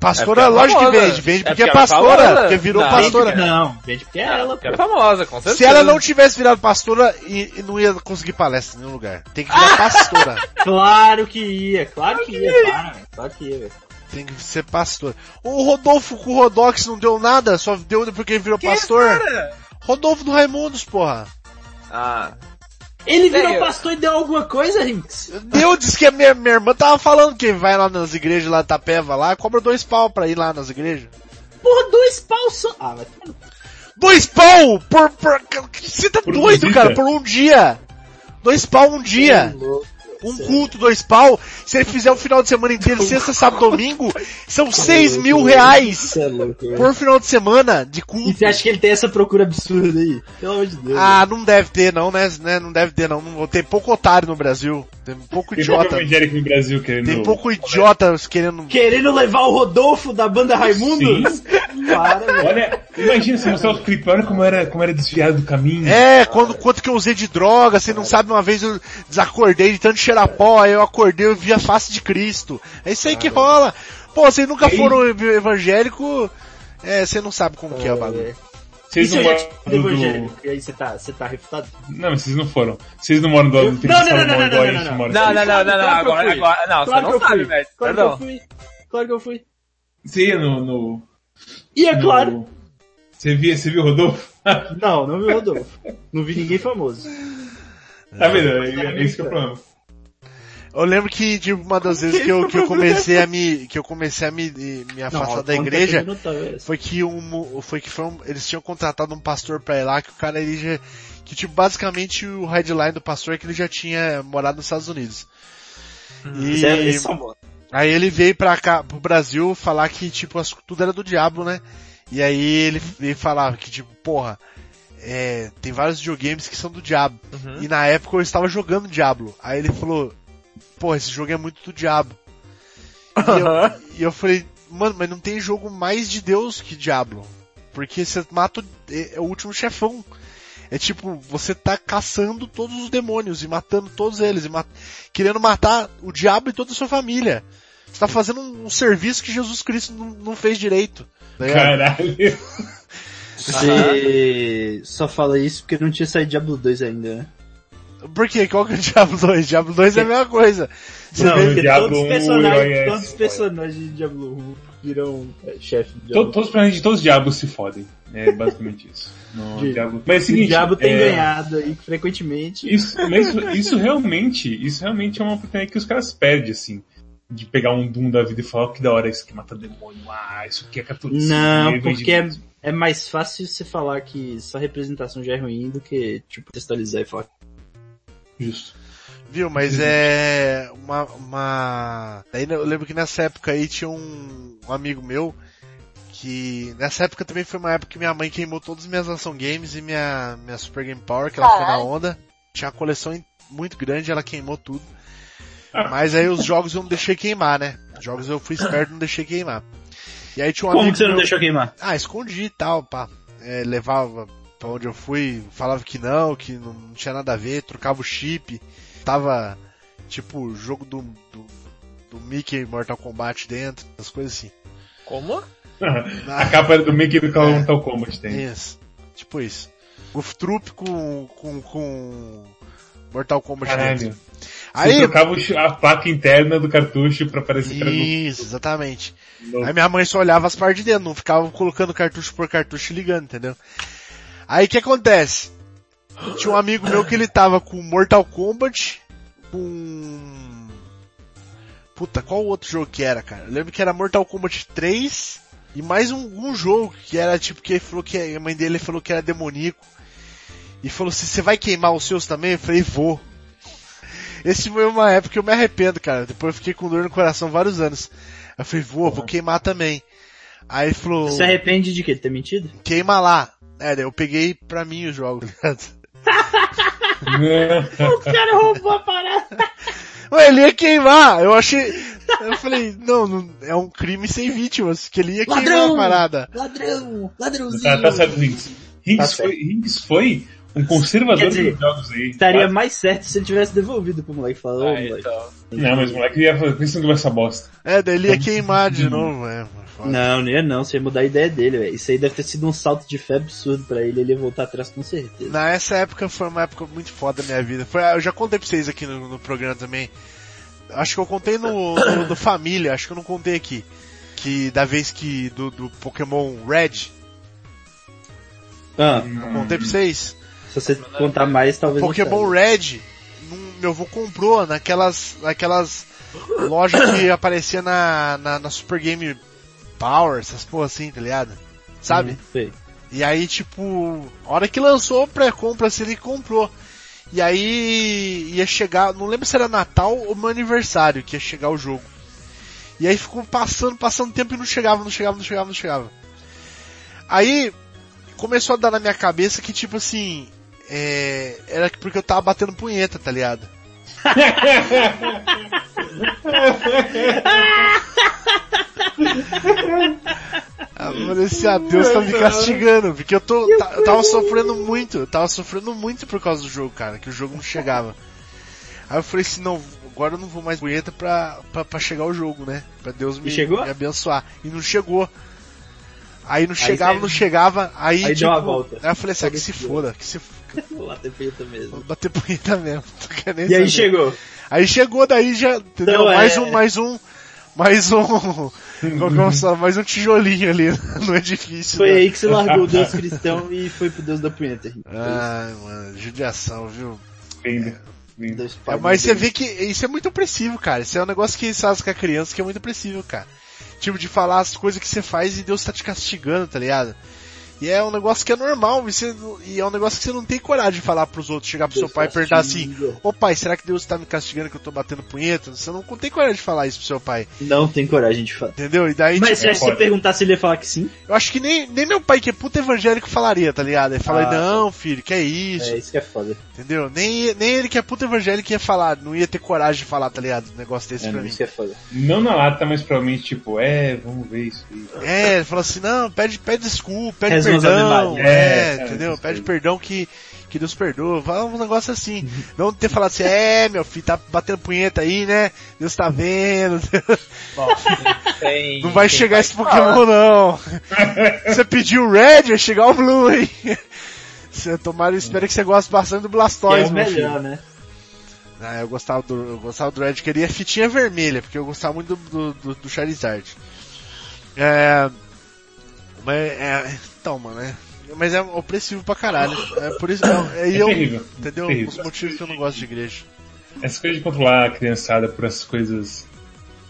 Pastora, É porque é lógico que vende. Vende É porque é, porque ela é pastora. famosa. Porque virou Não, pastora. Não, gente, porque é ela, Que é pô. famosa, com certeza. Se ela não tivesse virado pastora, e, e não ia conseguir palestra em nenhum lugar. Tem que virar pastora. Claro que ia, claro que ia, velho. Claro que ia, velho. Tem que ser pastor. O Rodolfo com o Rodox não deu nada, só deu porque ele virou pastor. Rodolfo do Raimundos, porra. Ah, Ele virou eu- pastor e deu alguma coisa, Rinks? Deu, disse que a minha, minha irmã tava falando que vai lá nas igrejas lá da Tapeva lá, cobra dois pau pra ir lá nas igrejas. Porra, dois pau só. Ah, vai. Dois pau por, por, você tá Por doido, visita? cara, por um dia. Dois pau um dia. louco. Um culto, dois pau. Se ele fizer o final de semana inteiro, sexta, sábado, domingo, são seis mil reais é por final de semana de E culto. você acha que ele tem essa procura absurda aí? Pelo amor de Deus. Ah, não deve ter não, né? né? Não deve ter não. Não tem pouco otário no Brasil. Tem pouco Tem pouco idiota. evangélico no Brasil querendo... Tem pouco idiota querendo. Querendo levar o Rodolfo da banda Raimundos? Para, velho. Olha, imagina se mostrar os olha como era, como era desviado do caminho. É, quando, quanto que eu usei de droga, você não sabe, uma vez eu desacordei de tanto cheirar pó, aí eu acordei eu vi a face de Cristo. É isso aí que rola. Pô, vocês nunca Ei. foram ev- evangélico, é, você não sabe como que é o bagulho. E Vocês não moram te do... evangélico? E aí você tá, você tá refutado? Não, mas vocês não foram. Vocês não moram do lado do Não, não, não, não, igual a não, gente não, mora. Não, não, não, não, não, Claro que eu agora, fui. agora, não, Claro você que não eu sabe, fui. velho. Claro que eu fui. Claro que eu fui. Você ia no... no, E é claro. Você via, você viu o Rodolfo? Não, não vi o Rodolfo. Não vi ninguém famoso. tá vendo? É, é isso que é o problema. Eu lembro que, tipo, uma das vezes que eu, que eu comecei a me, que eu comecei a me, me afastar da igreja, foi que um, foi que foi um, eles tinham contratado um pastor pra ir lá, que o cara ele já, que tipo, basicamente o headline do pastor é que ele já tinha morado nos Estados Unidos. E, é aí ele veio pra cá, pro Brasil, falar que tipo, as- tudo era do diabo, né? E aí ele veio falar que tipo, porra, é, tem vários videogames que são do diabo. Uhum. E na época eu estava jogando Diablo. Aí ele falou, pô, esse jogo é muito do diabo. E eu, e eu falei, mano, mas não tem jogo mais de Deus que Diablo. Porque você mata o, é, é o último chefão. É tipo, você tá caçando todos os demônios e matando todos eles, e ma- querendo matar o diabo e toda a sua família. Você tá fazendo um, um serviço que Jesus Cristo não, não fez direito. ligado? Caralho. Você só fala isso porque não tinha saído Diablo 2 ainda, né? Por quê? Qual que é o Diablo 2? Diablo 2 é a mesma coisa. Você não, vê- Diablo todos os 1, personagens, é todos os personagens de Diablo 1 viram é, chefe de Diablo. Todos os personagens de todos os diabos se fodem. É basicamente isso. No De- Diablo. Mas é o o seguinte. Diabo tem é, ganhado aí frequentemente. Isso, mas isso, isso realmente, isso realmente é uma oportunidade que os caras perdem, assim. De pegar um Doom da vida e falar "Oh, que da hora isso que mata demônio. Ah, isso aqui é catolicismo. Não, porque é, evangelismo." é mais fácil você falar que só representação já é ruim do que, tipo, textualizar e falar. Justo. Viu, mas é uma, uma... Daí eu lembro que nessa época aí tinha um, um amigo meu que nessa época também foi uma época que minha mãe queimou todas as minhas ação games e minha, minha Super Game Power, que ela foi na Caralho. onda. Tinha uma coleção muito grande, ela queimou tudo. Ah. Mas aí os jogos eu não deixei queimar, né? Os jogos eu fui esperto e não deixei queimar. E aí tinha um Como amigo que você não meu- deixou queimar? ah, escondi e tal, pá. É, levava pra onde eu fui, falava que não, que não, não tinha nada a ver, trocava o chip. Tava, tipo, jogo do, do, do Mickey Mortal Kombat dentro, as coisas assim. Como? A capa do Mickey do Call Mortal Kombat tem. Isso. Tipo isso. Goof Troop com, com, com Mortal Kombat Caralho. dentro. Você Aí, trocava o ch- a placa interna do cartucho pra parecer isso, exatamente. do... Aí minha mãe só olhava as partes de dentro, não ficava colocando cartucho por cartucho e ligando, entendeu? Aí o que acontece? Tinha um amigo meu que ele tava com Mortal Kombat, com... Puta, qual outro jogo que era, cara? Eu lembro que era Mortal Kombat 3 e mais um, um jogo que era tipo que ele falou que a mãe dele falou que era demoníaco. E falou assim, você vai queimar os seus também? Eu falei, vou. Esse foi uma época que eu me arrependo, cara. Depois eu fiquei com dor no coração vários anos. Eu falei, vou, vou queimar também. Aí ele falou, Você se arrepende de quê? De ter mentido? queima lá. É, daí eu peguei pra mim o jogo, tá ligado? O cara roubou a parada. Ué, ele ia queimar, eu achei... Eu falei, não, não é um crime sem vítimas, que ele ia queimar Ladrão! a parada. Ladrão! Ladrãozinho! Tá, tá certo, Rinks. Tá Rinks certo. foi, foi Um conservador dizer, dos jogos aí. Estaria tá? mais certo se ele tivesse devolvido pro moleque. Falou, Ah, moleque. então. Não, mas o moleque ia falar, pensando essa bosta. É, daí ele ia queimar de novo, é. Não, não ia não, você ia mudar a ideia dele, velho. Isso aí deve ter sido um salto de fé absurdo pra ele, ele ia voltar atrás com certeza. Nessa época foi uma época muito foda da minha vida. Foi, eu já contei pra vocês aqui no, no programa também. Acho que eu contei no, no, no Família, acho que eu não contei aqui. Que da vez que do, do Pokémon Red, Ah, eu contei pra vocês. se você contar mais, talvez Pokémon não Red, meu avô comprou naquelas, naquelas lojas que aparecia na, na, na Super Game Power, essas porra assim, tá ligado? Sabe? Uhum, sei. E aí, tipo, a hora que lançou pré-compra, assim, ele comprou. E aí ia chegar, não lembro se era Natal ou meu aniversário que ia chegar o jogo. E aí ficou passando, passando tempo e não chegava, não chegava, não chegava, não chegava. Aí começou a dar na minha cabeça que tipo assim, é, era porque eu tava batendo punheta, tá ligado? Ah, mano, esse a Deus tá me castigando, porque eu tô, tá- eu tava sofrendo muito, eu tava sofrendo muito por causa do jogo, cara, que o jogo não chegava. Aí eu falei assim, não, agora eu não vou mais punheta pra, pra, pra chegar o jogo, né? Pra Deus me, chegou? me abençoar. E não chegou. Aí não chegava, você- não chegava, aí, Aí tipo, deu uma volta. aí eu falei assim, ah, que se foda, que se foda, Vou lá ter feito vou mesmo. bater punheta mesmo, E aí saber. chegou. Aí chegou daí já, entendeu? Então, mais é- um, mais um, mais um, qual que é o nome? mais um tijolinho ali no edifício. Foi né? aí que você largou o Deus cristão e foi pro Deus da punheta. Ai, mano, judiação, viu? Lindo. É, pai, mas você vê que isso é muito opressivo, cara. Isso é um negócio que eles fazem com a criança que é muito opressivo, cara. Tipo, de falar as coisas que você faz e Deus tá te castigando, tá ligado? E é um negócio que é normal, e, você- e é um negócio que você não tem coragem de falar pros outros, chegar pro seu pai e perguntar assim, ô pai, será que Deus tá me castigando que eu tô batendo punheta? Você não tem coragem de falar isso pro seu pai, Não tem coragem de falar. entendeu? E daí, Mas tipo, se você perguntar se ele ia falar que sim, eu acho que nem, nem meu pai, que é puta evangélico, falaria, tá ligado? Ele fala, Ah, não, filho, que é isso, é isso que é foda. entendeu? Nem, nem ele que é puta evangélico ia falar, não ia ter coragem de falar, tá ligado? Um negócio desse É, pra mim. isso que é foda. Não na lata, mas provavelmente, tipo, é, vamos ver isso aí. É, ele falou assim, não, pede, pede desculpa, pede perdão, é, É, entendeu? Pede perdão que, que Deus perdoa, fala um negócio assim. Não ter falado assim, é, meu filho, tá batendo punheta aí, né? Deus tá vendo. Bom, tem, Não vai chegar pai esse que Pokémon não. Você pediu o Red, vai chegar o Blue, hein? Você, tomara, espero que você goste bastante do Que é Blastoise, o meu filho. melhor, né? Ah, eu gostava do, eu gostava do Red, queria fitinha vermelha, porque eu gostava muito do, do, do, do Charizard. É, mas, é, então, mano, é, mas é opressivo pra caralho. É por isso, é, é, É eu, terrível. entendeu? terrível. Os motivos que eu não gosto de igreja. Essa coisa de controlar a criançada por essas coisas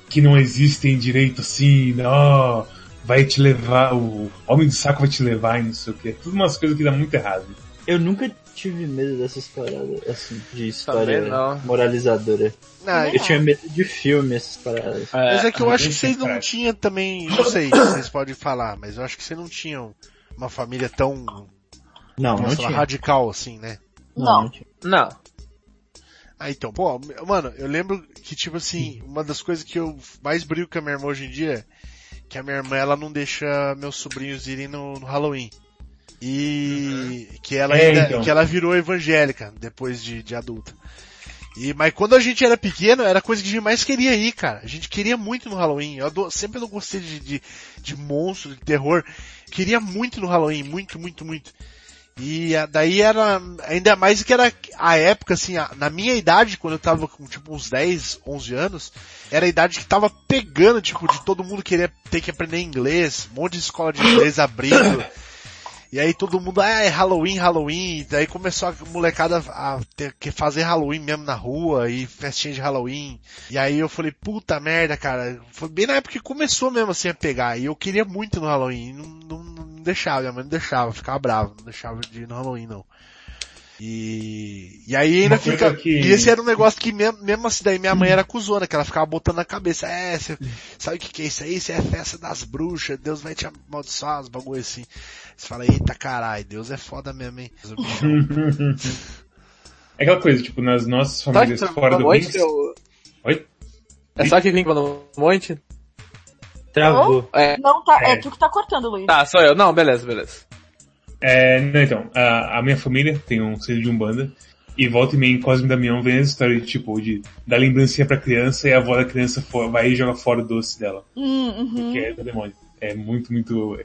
que não existem direito assim, ó, vai te levar, o homem do saco vai te levar e não sei o que. Tudo umas coisas que dá muito errado. Eu nunca tive medo dessas paradas, assim, de história não. moralizadora. Também Eu tinha medo de filme, essas paradas. mas é que eu acho que vocês não cara. tinham também, não sei se vocês podem falar, mas eu acho que vocês não tinham uma família tão Não, não tinha. radical assim, né? Não. Não. Ah, então, pô, mano, eu lembro que, tipo assim, uma das coisas que eu mais brigo com a minha irmã hoje em dia, é que a minha irmã, ela não deixa meus sobrinhos irem no, no Halloween. E que ela É, ainda, então. que ela virou evangélica depois de, de adulta. E, mas quando a gente era pequeno, era a coisa que a gente mais queria ir, cara. A gente queria muito no Halloween. Eu ado- sempre não gostei de, de, de monstro, de terror. Queria muito no Halloween, muito, muito, muito. E a- daí era, ainda mais que era a época, assim, a- na minha idade, quando eu tava com tipo uns 10, 11 anos, era a idade que tava pegando, tipo, de todo mundo querer ter que aprender inglês, um monte de escola de inglês abrindo. E aí todo mundo, ah, é Halloween, Halloween, daí começou a molecada a ter que fazer Halloween mesmo na rua e festinha de Halloween. E aí eu falei, puta merda, cara, foi bem na época que começou mesmo assim a pegar, e eu queria muito no Halloween, e não, não, não deixava, minha mãe não deixava, ficava brava, não deixava de ir no Halloween não. E, e aí ainda fica, que- e esse era um negócio que mesmo, mesmo assim daí minha mãe era cuzona, que ela ficava botando na cabeça, é, cê, sabe o que que é isso aí? Isso é festa das bruxas, Deus vai te amaldiçoar, uns bagulho assim. Você fala, eita caralho, Deus é foda mesmo, hein? Bichão. É aquela coisa, tipo, nas nossas famílias tá fora do monte, eu... Oi? É só que limpa no monte? Travou. É. Não tá, é É. tu que tá cortando, Luiz. Tá, sou eu. Não, beleza, beleza. É, não, então, a, a minha família tem um selo de Umbanda, e volta e meia em Cosme e Damião vem as histórias de, tipo, de dar lembrancinha pra criança e a avó da criança for, vai e joga fora o doce dela. Hum, uhum. Porque é do demônio. É muito, muito...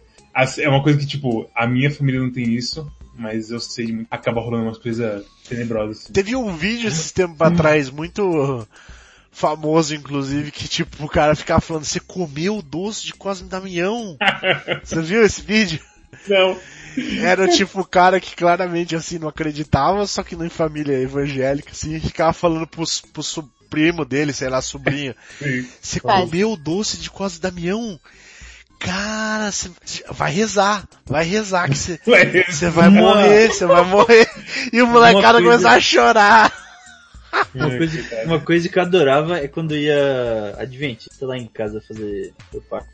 É uma coisa que, tipo, a minha família não tem isso, mas eu sei de muito. Acaba rolando umas coisas tenebrosas. Assim. Teve um vídeo esse tempo atrás, muito famoso, inclusive, que tipo, o cara ficava falando, você comeu o doce de Cosme Damião? Você viu esse vídeo? Não. Era tipo o cara que claramente assim não acreditava, só que em família evangélica, assim, ficava falando pro, pro su- primo dele, sei lá, sobrinho. Você comeu o doce de Cosme e Damião? Cara, você vai rezar, vai rezar que você você vai morrer, você vai morrer. E o molecada coisa- começou a chorar. Uma É, coisa, uma coisa que eu adorava é quando ia adventista lá em casa fazer o Paco.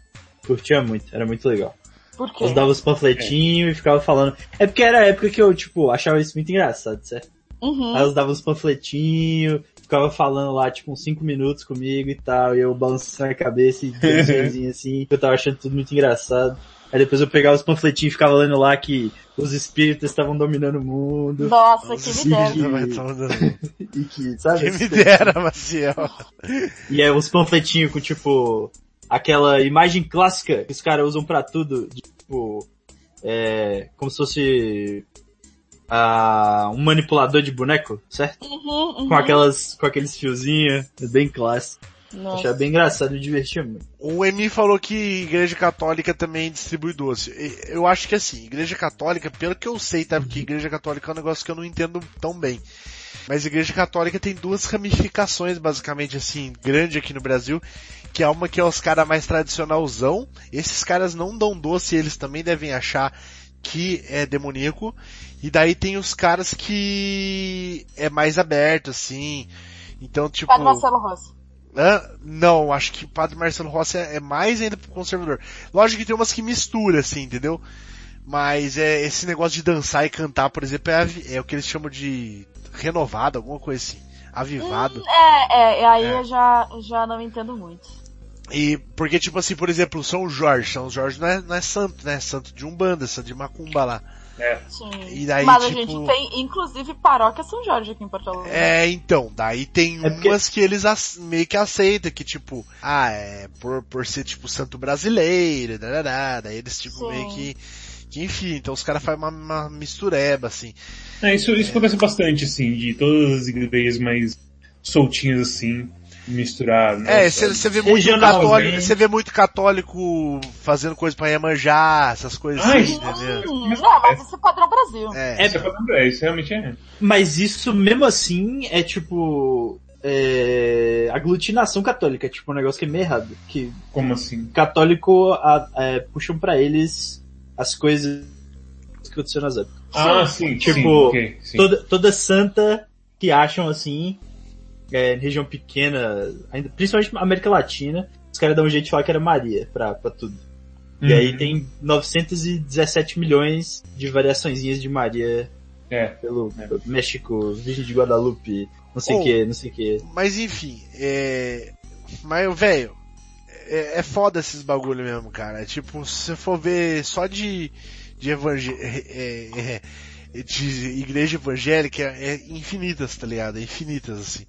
Curtia muito, era muito legal. Por quê? Eu dava os panfletinhos e ficava falando. É porque era a época que eu, tipo, achava isso muito engraçado, certo? Uhum. Aí eu dava os panfletinhos, ficava falando lá, tipo, uns 5 minutos comigo e tal, e eu balançando a cabeça e um sorrisinho assim, eu tava achando tudo muito engraçado. Aí depois eu pegava os panfletinhos e ficava lendo lá que os espíritos estavam dominando o mundo. Nossa, que me dera. E que, sabe? Essas me dera, Maciel. E é uns panfletinhos com, tipo, aquela imagem clássica que os caras usam pra tudo, tipo, é, como se fosse ah, um manipulador de boneco, certo? Uhum, uhum. Com aquelas, com aqueles fiozinhos, é bem clássico. Nossa. Achei bem engraçado, me divertia muito. O Emi falou que igreja católica também distribui doce. E- Eu acho que assim, igreja católica, pelo que eu sei, tá? Porque igreja católica é um negócio que eu não entendo tão bem. Mas igreja católica tem duas ramificações, basicamente assim, grande aqui no Brasil, que é uma que é os caras mais tradicionalzão. Esses caras não dão doce, eles também devem achar que é demoníaco. E daí tem os caras que é mais aberto, assim. Então, tipo... Padre Marcelo Rossi. Hã? Não, acho que o Padre Marcelo Rossi é é mais ainda pro conservador. Lógico que tem umas que mistura, assim, entendeu? Mas é esse negócio de dançar e cantar, por exemplo, é, é o que eles chamam de renovado, alguma coisa assim. Avivado. É, é, e aí É. eu já, já não entendo muito. E porque, tipo assim, por exemplo, São Jorge. São Jorge não é, não é santo, né? É santo de Umbanda, santo de Macumba lá. É. Sim. E daí, Mas a tipo- gente tem, inclusive, paróquia São Jorge aqui em Porto Alegre. É, então, daí tem É porque- umas que eles meio que aceitam, que tipo, ah, é por, por ser tipo santo brasileiro, darará, daí eles tipo Sim. meio que, que enfim, então os caras fazem uma, uma mistureba, assim. É, isso, isso acontece bastante, assim, de todas as igrejas mais soltinhas, assim, misturar. É, nossa, você vê muito católico, você vê muito católico fazendo coisa pra Iemanjá, essas coisas Ai, assim, entendeu? Hum, não, mas isso é padrão Brasil. É, Isso, é, padrão- é, isso realmente é. Mas isso, mesmo assim, é tipo, é, aglutinação católica, tipo um negócio que é meio errado. Que Como assim? católico a- é, puxam pra eles as coisas que aconteceram nas épocas. Ah, sim, Tipo, sim, ok, sim. Toda, toda santa que acham assim, é, em região pequena, ainda, principalmente na América Latina, os caras dão um jeito de falar que era Maria pra, pra tudo. E Uhum. aí tem 917 milhões de variaçõezinhas de Maria É. pelo É. México, Virgem de Guadalupe, não sei o Oh. que, não sei o que. mas enfim, é, mas velho, é, é foda esses bagulho mesmo, cara, É tipo, se você for ver só de, de evangé é, é, é, de igreja evangélica, é infinitas, tá ligado? É infinitas, assim.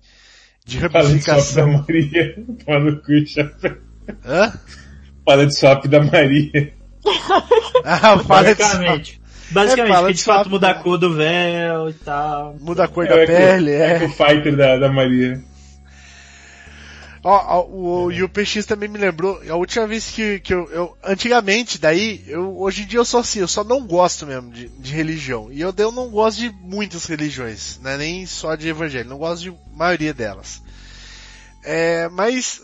De Fala de swap da ramificação. Maria. Fala no cu, chapéu. Hã? Fala de swap da Maria. Ah, fala de Basicamente. Basicamente, É, fala que de de fato muda a cor do véu e tal. Muda a cor da É, que- pele, É é. que o fighter da, da Maria. Ó, ó, o, e o PX também me lembrou, a última vez que, que eu, eu- antigamente, daí, eu, hoje em dia eu sou assim, eu só não gosto mesmo de, de religião. E eu, eu não gosto de muitas religiões, né, nem só de evangelho, não gosto de maioria delas. É, mas,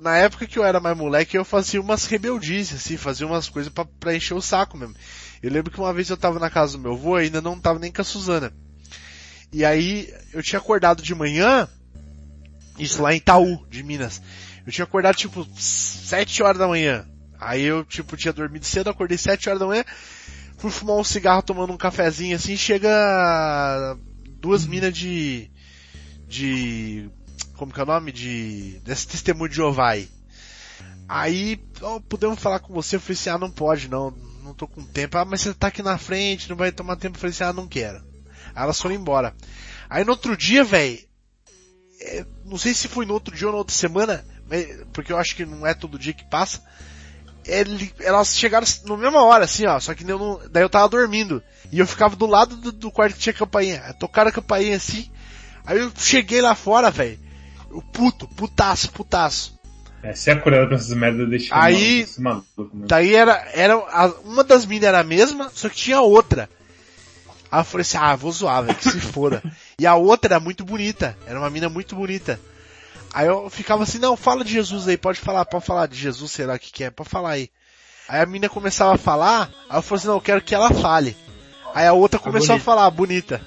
na época que eu era mais moleque, eu fazia umas rebeldices, assim, fazia umas coisas pra encher o saco mesmo. Eu lembro que uma vez eu tava na casa do meu avô, ainda não tava nem com a Suzana. E aí, eu tinha acordado de manhã, isso lá em Itaú, de Minas. Eu tinha acordado tipo 7 horas da manhã. Aí eu tipo tinha dormido cedo, acordei 7 horas da manhã, fui fumar um cigarro tomando um cafezinho assim, chega duas minas de de como que é o nome de desse testemunho de Jeová aí. Aí, ó, podemos falar com você, eu falei assim, ah, não pode não, não tô com tempo. Ah, mas você tá aqui na frente, não vai tomar tempo. Eu falei assim, ah, não quero. Aí elas foram embora. Aí no outro dia, velho, é, não sei se foi no outro dia ou na outra semana, porque eu acho que não é todo dia que passa. Ele, elas chegaram na mesma hora, assim, ó, só que eu não, daí eu tava dormindo. E eu ficava do lado do, do quarto que tinha campainha. Tocaram a campainha assim. Aí eu cheguei lá fora, velho. O puto, putaço, putaço. É, se é curada pra essas merdas, deixa Aí, maluco, né? daí era, era, uma das minas era a mesma, só que tinha outra. Aí eu falei assim, ah, vou zoar, velho, que se foda. e a outra era muito bonita, era uma mina muito bonita. Aí eu ficava assim, não, fala de Jesus aí, pode falar, pode falar de Jesus, será que quer? Pode falar aí. Aí a mina começava a falar, aí eu falei assim, não, eu quero que ela fale. Aí a outra começou a, a falar, bonita.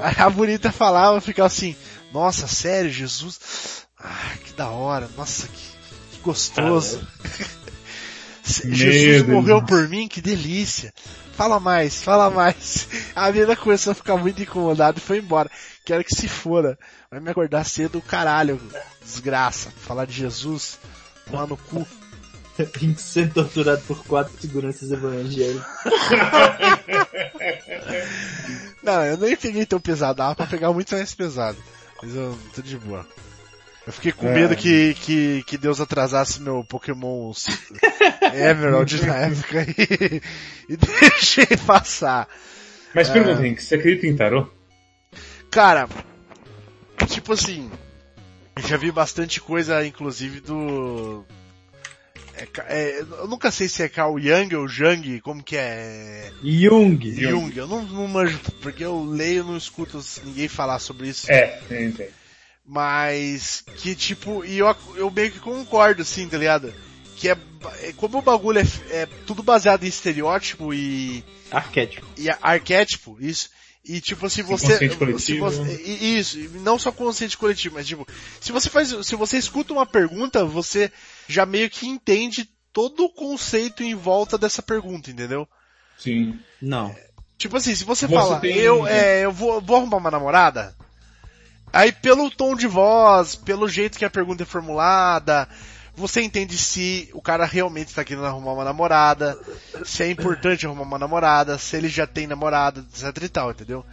Aí a bonita falava, eu ficava assim, nossa, sério, Jesus? Ah, que da hora, nossa, que, que gostoso. Jesus morreu por mim, que delícia. Fala mais, fala mais. A menina começou a ficar muito incomodada e foi embora. Quero que se fora. Vai me acordar cedo, caralho. Desgraça. Falar de Jesus, tomar no cu. Tem que ser torturado por quatro seguranças evangélicos. Não, eu nem peguei tão pesado. Dava pra pegar muito mais pesado. Mas eu tô de boa. Eu fiquei com é. medo que, que, que Deus atrasasse meu Pokémon Emerald na época e, e deixei passar. Mas pergunta, é... você acredita em tarô? Cara, tipo assim, já vi bastante coisa, inclusive do. É, é, eu nunca sei se é Carl Jung ou Jung, como que é? Jung. Jung. Eu não, não manjo, porque eu leio e não escuto ninguém falar sobre isso. É, entendi. Mas que tipo, e eu, eu meio que concordo, assim, tá ligado? Que é, é como o bagulho é, é, tudo baseado em estereótipo e. Arquétipo. E arquétipo, isso. E tipo, se você. Se você isso, não só consciente coletivo, mas tipo, se você faz. Se você escuta uma pergunta, você já meio que entende todo o conceito em volta dessa pergunta, entendeu? Sim. Não. Tipo assim, se você, você fala, tem... eu, é, eu vou, vou arrumar uma namorada, Aí pelo tom de voz, pelo jeito que a pergunta é formulada, você entende se o cara realmente está querendo arrumar uma namorada, se é importante arrumar uma namorada, se ele já tem namorada, etc e tal, entendeu?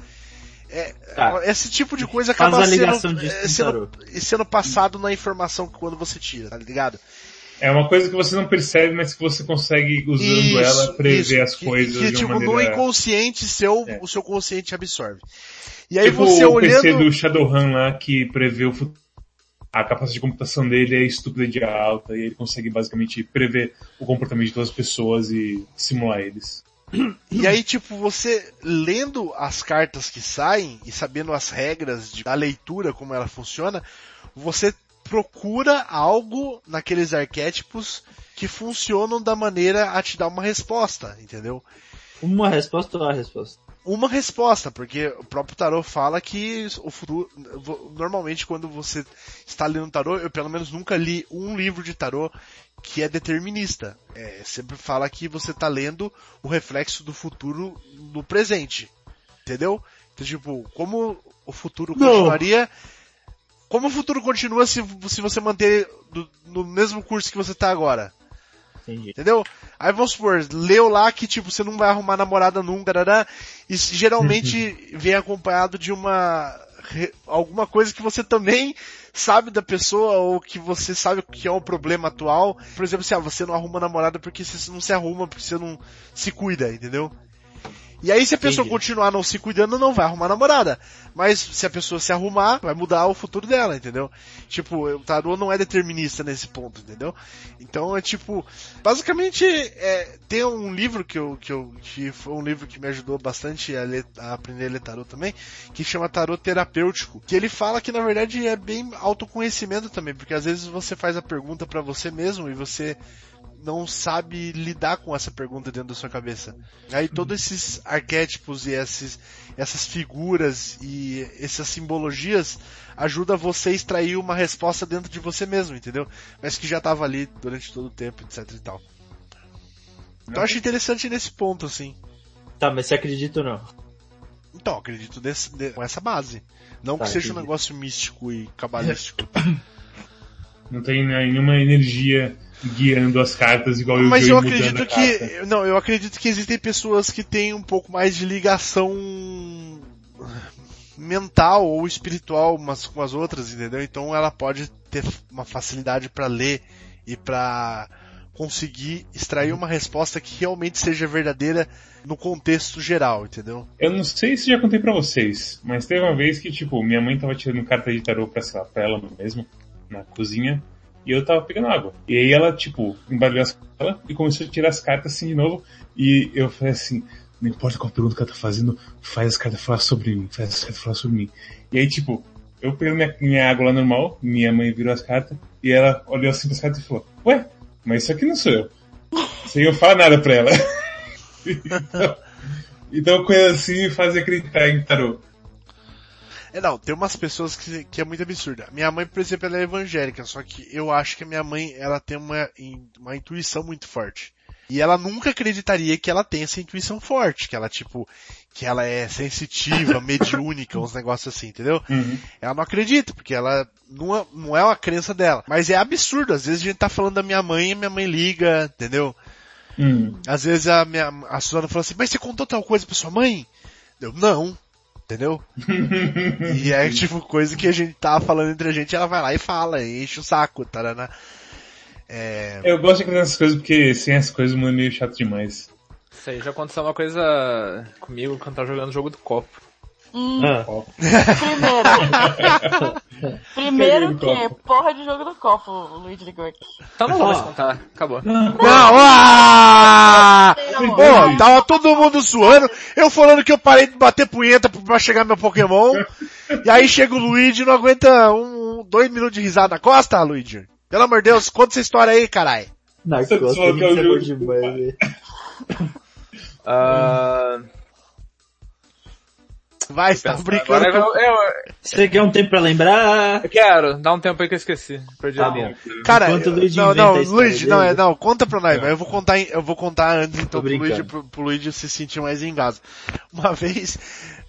É, tá. Esse tipo de coisa acaba sendo, é, sendo, sendo, passado na informação quando você tira, tá ligado? É uma coisa que você não percebe, mas que você consegue, usando isso, ela, prever isso, as coisas. Que, que tipo, maneira... no inconsciente seu, é. o seu consciente absorve. E aí tipo você o olhando... PC do Shadowrun lá que prevê o futuro. A capacidade de computação dele é estúpida de alta e ele consegue basicamente prever o comportamento de todas as pessoas e simular eles. E aí, tipo, você lendo as cartas que saem e sabendo as regras de, da leitura, como ela funciona, você procura algo naqueles arquétipos que funcionam da maneira a te dar uma resposta, entendeu? Uma resposta ou a resposta? uma resposta, porque o próprio tarô fala que o futuro, normalmente quando você está lendo tarô, eu pelo menos nunca li um livro de tarô que é determinista. É, sempre fala que você está lendo o reflexo do futuro no presente. Entendeu? Então, tipo, como o futuro continuaria, Não. Como o futuro continua se, se você manter do, no mesmo curso que você está agora? Entendi. Entendeu? Aí vamos supor, leu lá que tipo, você não vai arrumar namorada nunca, dará, e geralmente vem acompanhado de uma alguma coisa que você também sabe da pessoa ou que você sabe que é um problema atual. Por exemplo, se ah, você não arruma namorada porque você não se arruma, porque você não se cuida, entendeu? E aí se a pessoa Entendi. continuar não se cuidando, não vai arrumar namorada. Mas se a pessoa se arrumar, vai mudar o futuro dela, entendeu? Tipo, o tarô não é determinista nesse ponto, entendeu? Então é tipo, basicamente é, tem um livro que eu, que eu, que foi um livro que me ajudou bastante a, ler, a aprender a ler tarô também, que chama Tarô Terapêutico, que ele fala que na verdade é bem autoconhecimento também, porque às vezes você faz a pergunta para você mesmo e você não sabe lidar com essa pergunta dentro da sua cabeça. Aí todos esses arquétipos e esses, essas figuras e essas simbologias ajuda você a extrair uma resposta dentro de você mesmo, entendeu? Mas que já estava ali durante todo o tempo, etc e tal. Então eu acho interessante nesse ponto, assim. Tá, mas você acredita ou não? Então, acredito desse, de, com essa base. Não tá, que seja entendi. um negócio místico e cabalístico. Não tem nenhuma energia guiando as cartas igual eu Mas eu acredito que. Não, eu acredito que existem pessoas que têm um pouco mais de ligação mental ou espiritual umas com as outras, entendeu? Então ela pode ter uma facilidade pra ler e pra conseguir extrair uma resposta que realmente seja verdadeira no contexto geral, entendeu? Eu não sei se já contei pra vocês, mas teve uma vez que, tipo, minha mãe tava tirando carta de tarô pra, sei lá, pra ela mesmo, na cozinha, e eu tava pegando água. E aí ela, tipo, embaralhou as cartas e começou a tirar as cartas assim de novo, e eu falei assim, não importa qual pergunta que ela tá fazendo, faz as cartas falar sobre mim, faz as cartas falar sobre mim. E aí, tipo, eu peguei minha, minha água lá normal, minha mãe virou as cartas, e ela olhou assim pras cartas e falou, ué, mas isso aqui não sou eu. Sem eu falar nada pra ela. então, então coisa assim me faz acreditar em tarô. É, não, tem umas pessoas que, que é muito absurda. Minha mãe, por exemplo, ela é evangélica, só que eu acho que a minha mãe, ela tem uma, uma intuição muito forte. E ela nunca acreditaria que ela tem essa intuição forte, que ela, tipo, que ela é sensitiva, mediúnica, uns negócios assim, entendeu? Uhum. Ela não acredita, porque ela não é, não é uma crença dela. Mas é absurdo, às vezes a gente tá falando da minha mãe e minha mãe liga, entendeu? Uhum. Às vezes a minha, a Suzana fala assim, mas você contou tal coisa pra sua mãe? Eu, não. Entendeu? e é tipo coisa que a gente tava falando entre a gente, ela vai lá e fala, e enche o saco, tarana. É, Eu gosto de acreditar nessas coisas porque sem as coisas o mundo é meio chato demais. Isso aí já aconteceu uma coisa comigo quando eu tava jogando o jogo do copo. Hum, Ah, primeiro. primeiro que porra de jogo do copo, o Luigi ligou aqui. Vou mais contar, acabou. Não, ah! Pô, tava todo mundo suando, eu falando que eu parei de bater punheta pra chegar meu Pokémon, e aí chega o Luigi e não aguenta um, dois minutos de risada na costa, Luigi. Pelo amor de Deus, conta essa história aí, carai. Só que é o isso bom jogo. demais, velho. Ah, Vai, você tá brincando agora eu, eu, Você quer um tempo pra lembrar? eu quero, dá um tempo aí que eu esqueci. Perdi Tá a linha. Cara, Enquanto o Luigi não, não, Luigi, não, é, não, conta pra nós, mas eu vou contar, eu vou contar antes então pro Luigi, pro, pro Luigi se sentir mais em casa. Uma vez,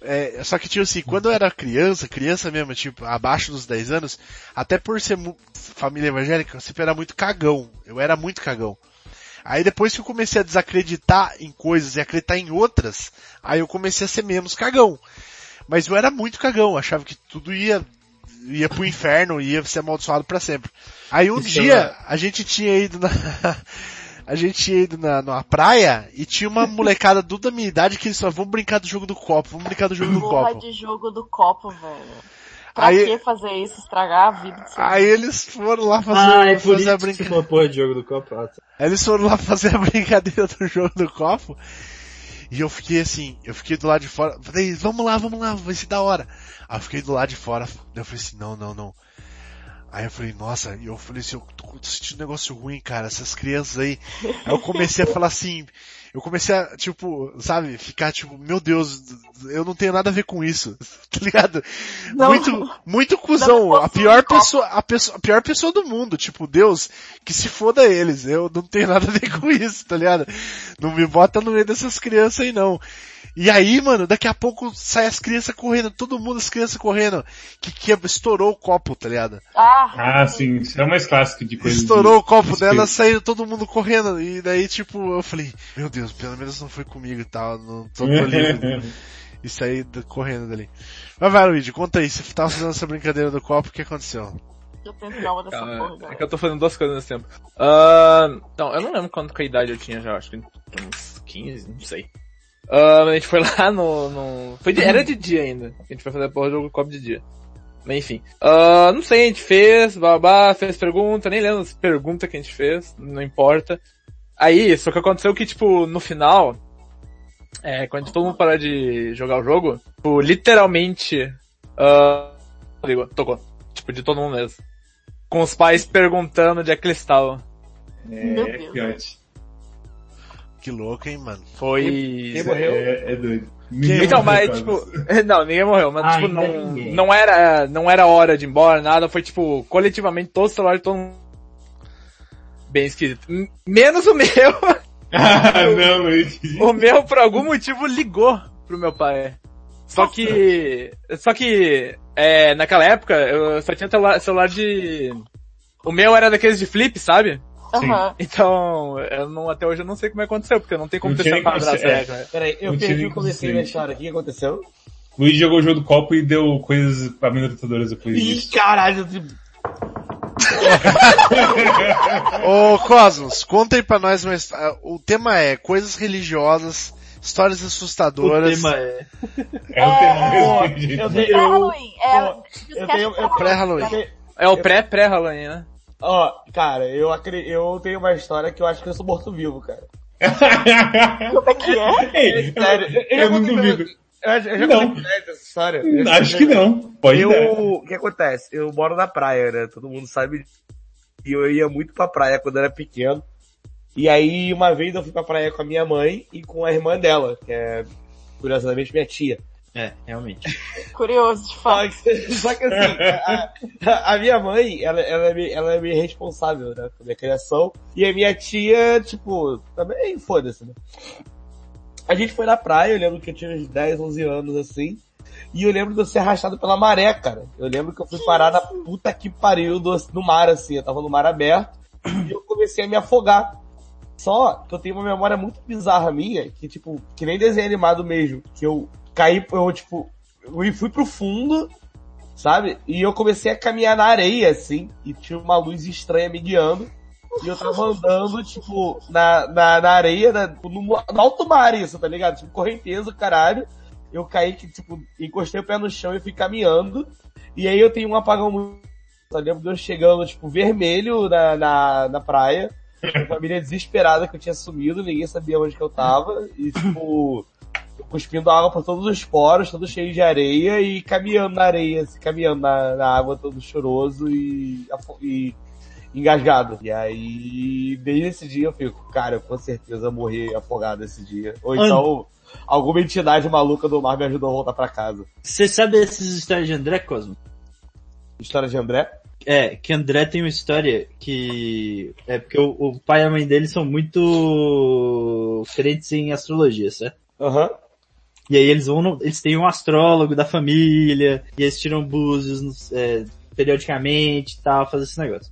é, só que tipo assim, quando eu era criança, criança mesmo, tipo, abaixo dos 10 anos, até por ser família evangélica, eu sempre era muito cagão, eu era muito cagão. Aí depois que eu comecei a desacreditar em coisas e acreditar em outras, aí eu comecei a ser menos cagão. Mas eu era muito cagão, achava que tudo ia ia pro inferno, ia ser amaldiçoado pra sempre. Aí um Isso dia é- a gente tinha ido na a gente tinha ido na numa praia e tinha uma molecada do da minha idade que eles só vamos brincar do jogo do copo, vamos brincar do jogo do Porra copo. de jogo do copo, velho. Pra Aí- que fazer isso? Estragar a vida seu Aí eles foram lá fazer, Ah, é fazer a isso brincadeira. porra de jogo do copo. Ah, tá. Aí eles foram lá fazer a brincadeira do jogo do copo. E eu fiquei assim, eu fiquei do lado de fora, falei, vamos lá, vamos lá, vai ser da hora. Aí eu fiquei do lado de fora, eu falei assim, não, não, não. Aí eu falei, nossa, e eu falei assim, eu tô sentindo um negócio ruim, cara, essas crianças aí. Aí eu comecei a falar assim, eu comecei a, tipo, sabe, ficar tipo, meu Deus, eu não tenho nada a ver com isso, tá ligado? Não. Muito, muito cuzão, a pior pessoa, a pessoa, a pior pessoa do mundo, tipo, Deus, que se foda eles, eu não tenho nada a ver com isso, tá ligado? Não me bota no meio dessas crianças aí não. E aí, mano, daqui a pouco sai as crianças correndo, todo mundo as crianças correndo, que, que estourou o copo, tá ligado? Ah, Ah, sim, isso é o mais clássico de coisa. Estourou de- o copo de- dela, saiu todo mundo correndo, e daí tipo, eu falei, meu Deus, pelo menos não foi comigo e tal, não tô, tô livre. e saí do- correndo dali. Mas vai, Luigi, conta aí, você tava fazendo essa brincadeira do copo, o que aconteceu? eu tenho trauma dessa porra, Ah, é galera. que eu tô fazendo duas coisas nesse tempo. Ah, não, eu não lembro quanto que a idade eu tinha já, acho que uns 15, não sei. Ah, a gente foi lá no, no... Foi de- era de dia ainda. A gente foi fazer a porra do jogo copo de dia. Mas enfim. Ah, não sei, a gente fez, babá, fez pergunta, nem lembro as perguntas que a gente fez, não importa. Aí, só que aconteceu que, tipo, no final, é, quando todo mundo parou de jogar o jogo, tipo, literalmente, ligou, tocou. Tipo, de todo mundo mesmo. Com os pais perguntando onde é que eles estavam. Meu É, Deus. Que louco, hein, mano? Foi... Isso É, é doido. Então, mas, Ninguém tipo, morreu, não, ninguém morreu, mas, tipo, não, ninguém. não era, não era hora de ir embora, nada, foi, tipo, coletivamente, todos os celulares, todo mundo bem esquisito. M- Menos o meu, Ah, não, Luigi. o meu, por algum motivo, ligou pro meu pai. Só que, só que, é, naquela época, eu só tinha celular, celular de, o meu era daqueles de flip, sabe? Aham. Então, eu não, até hoje eu não sei como é que aconteceu, porque não tem como Não ter tinha nem separado como as ser- é. regras. Peraí, eu Não perdi o comecinho da história. O que aconteceu? Luiz jogou o jogo do copo e deu coisas amedrontadoras depois Ih, disso. caralho. eu- Ô Cosmos, conta aí pra nós uma his- ah, O tema é coisas religiosas, histórias O assustadoras. tema é... É o tema Pô, mesmo, eu É. É, eu tenho- que é eu- Pré-Halloween. eu tenho- É o pré-pré-Halloween, né? Ó, cara, eu, eu tenho uma história que eu acho que eu sou morto-vivo, cara. Como é que é? Ei, eu, Sério, eu, já não contei duvido. Eu, eu já Não. essa história. Eu Acho que não. Pode eu, o que acontece? Eu moro na praia, né? Todo mundo sabe. E eu ia muito pra praia quando era pequeno. E aí, uma vez eu fui pra praia com a minha mãe e com a irmã dela, que é, curiosamente, minha tia. É, realmente. Curioso, de fato. que, só que assim, a, a- a minha mãe, ela, ela, é meio, ela é meio responsável, né, pela minha criação. E a minha tia, tipo, também foda-se, né. A gente foi na praia, eu lembro que eu tinha uns 10, 11 anos, assim. E eu lembro de eu ser arrastado pela maré, cara. Eu lembro que eu fui parar na puta que pariu do, no mar, assim. Eu tava no mar aberto. E eu comecei a me afogar. Só que eu tenho uma memória muito bizarra minha, que tipo, que nem desenho animado mesmo. Que eu caí, eu tipo, eu fui pro fundo, sabe? E eu comecei a caminhar na areia, assim, e tinha uma luz estranha me guiando. E eu tava andando, tipo, na, na, na areia, na- no, no alto mar isso, tá ligado? Tipo, correnteza, caralho. Eu caí, que, tipo, encostei o pé no chão e fui caminhando. E aí eu tenho um apagão muito... Eu lembro de eu chegando, tipo, vermelho na, na, na praia. A família desesperada que eu tinha sumido, ninguém sabia onde que eu tava. E, tipo, cuspindo água por todos os poros, todo cheio de areia e caminhando na areia, assim, caminhando na, na água todo choroso e, e engasgado. E aí, desde esse dia eu fico, cara, eu com certeza morri afogado esse dia. Ou então, alguma entidade maluca do mar me ajudou a voltar pra casa. Você sabe essas histórias de André, Cosmo? História de André? É, que André tem uma história que... É porque o, o pai e a mãe dele são muito crentes em astrologia, certo? Aham. E aí eles vão, no- eles têm um astrólogo da família, e eles tiram búzios é, periodicamente e tal, fazer esse negócio.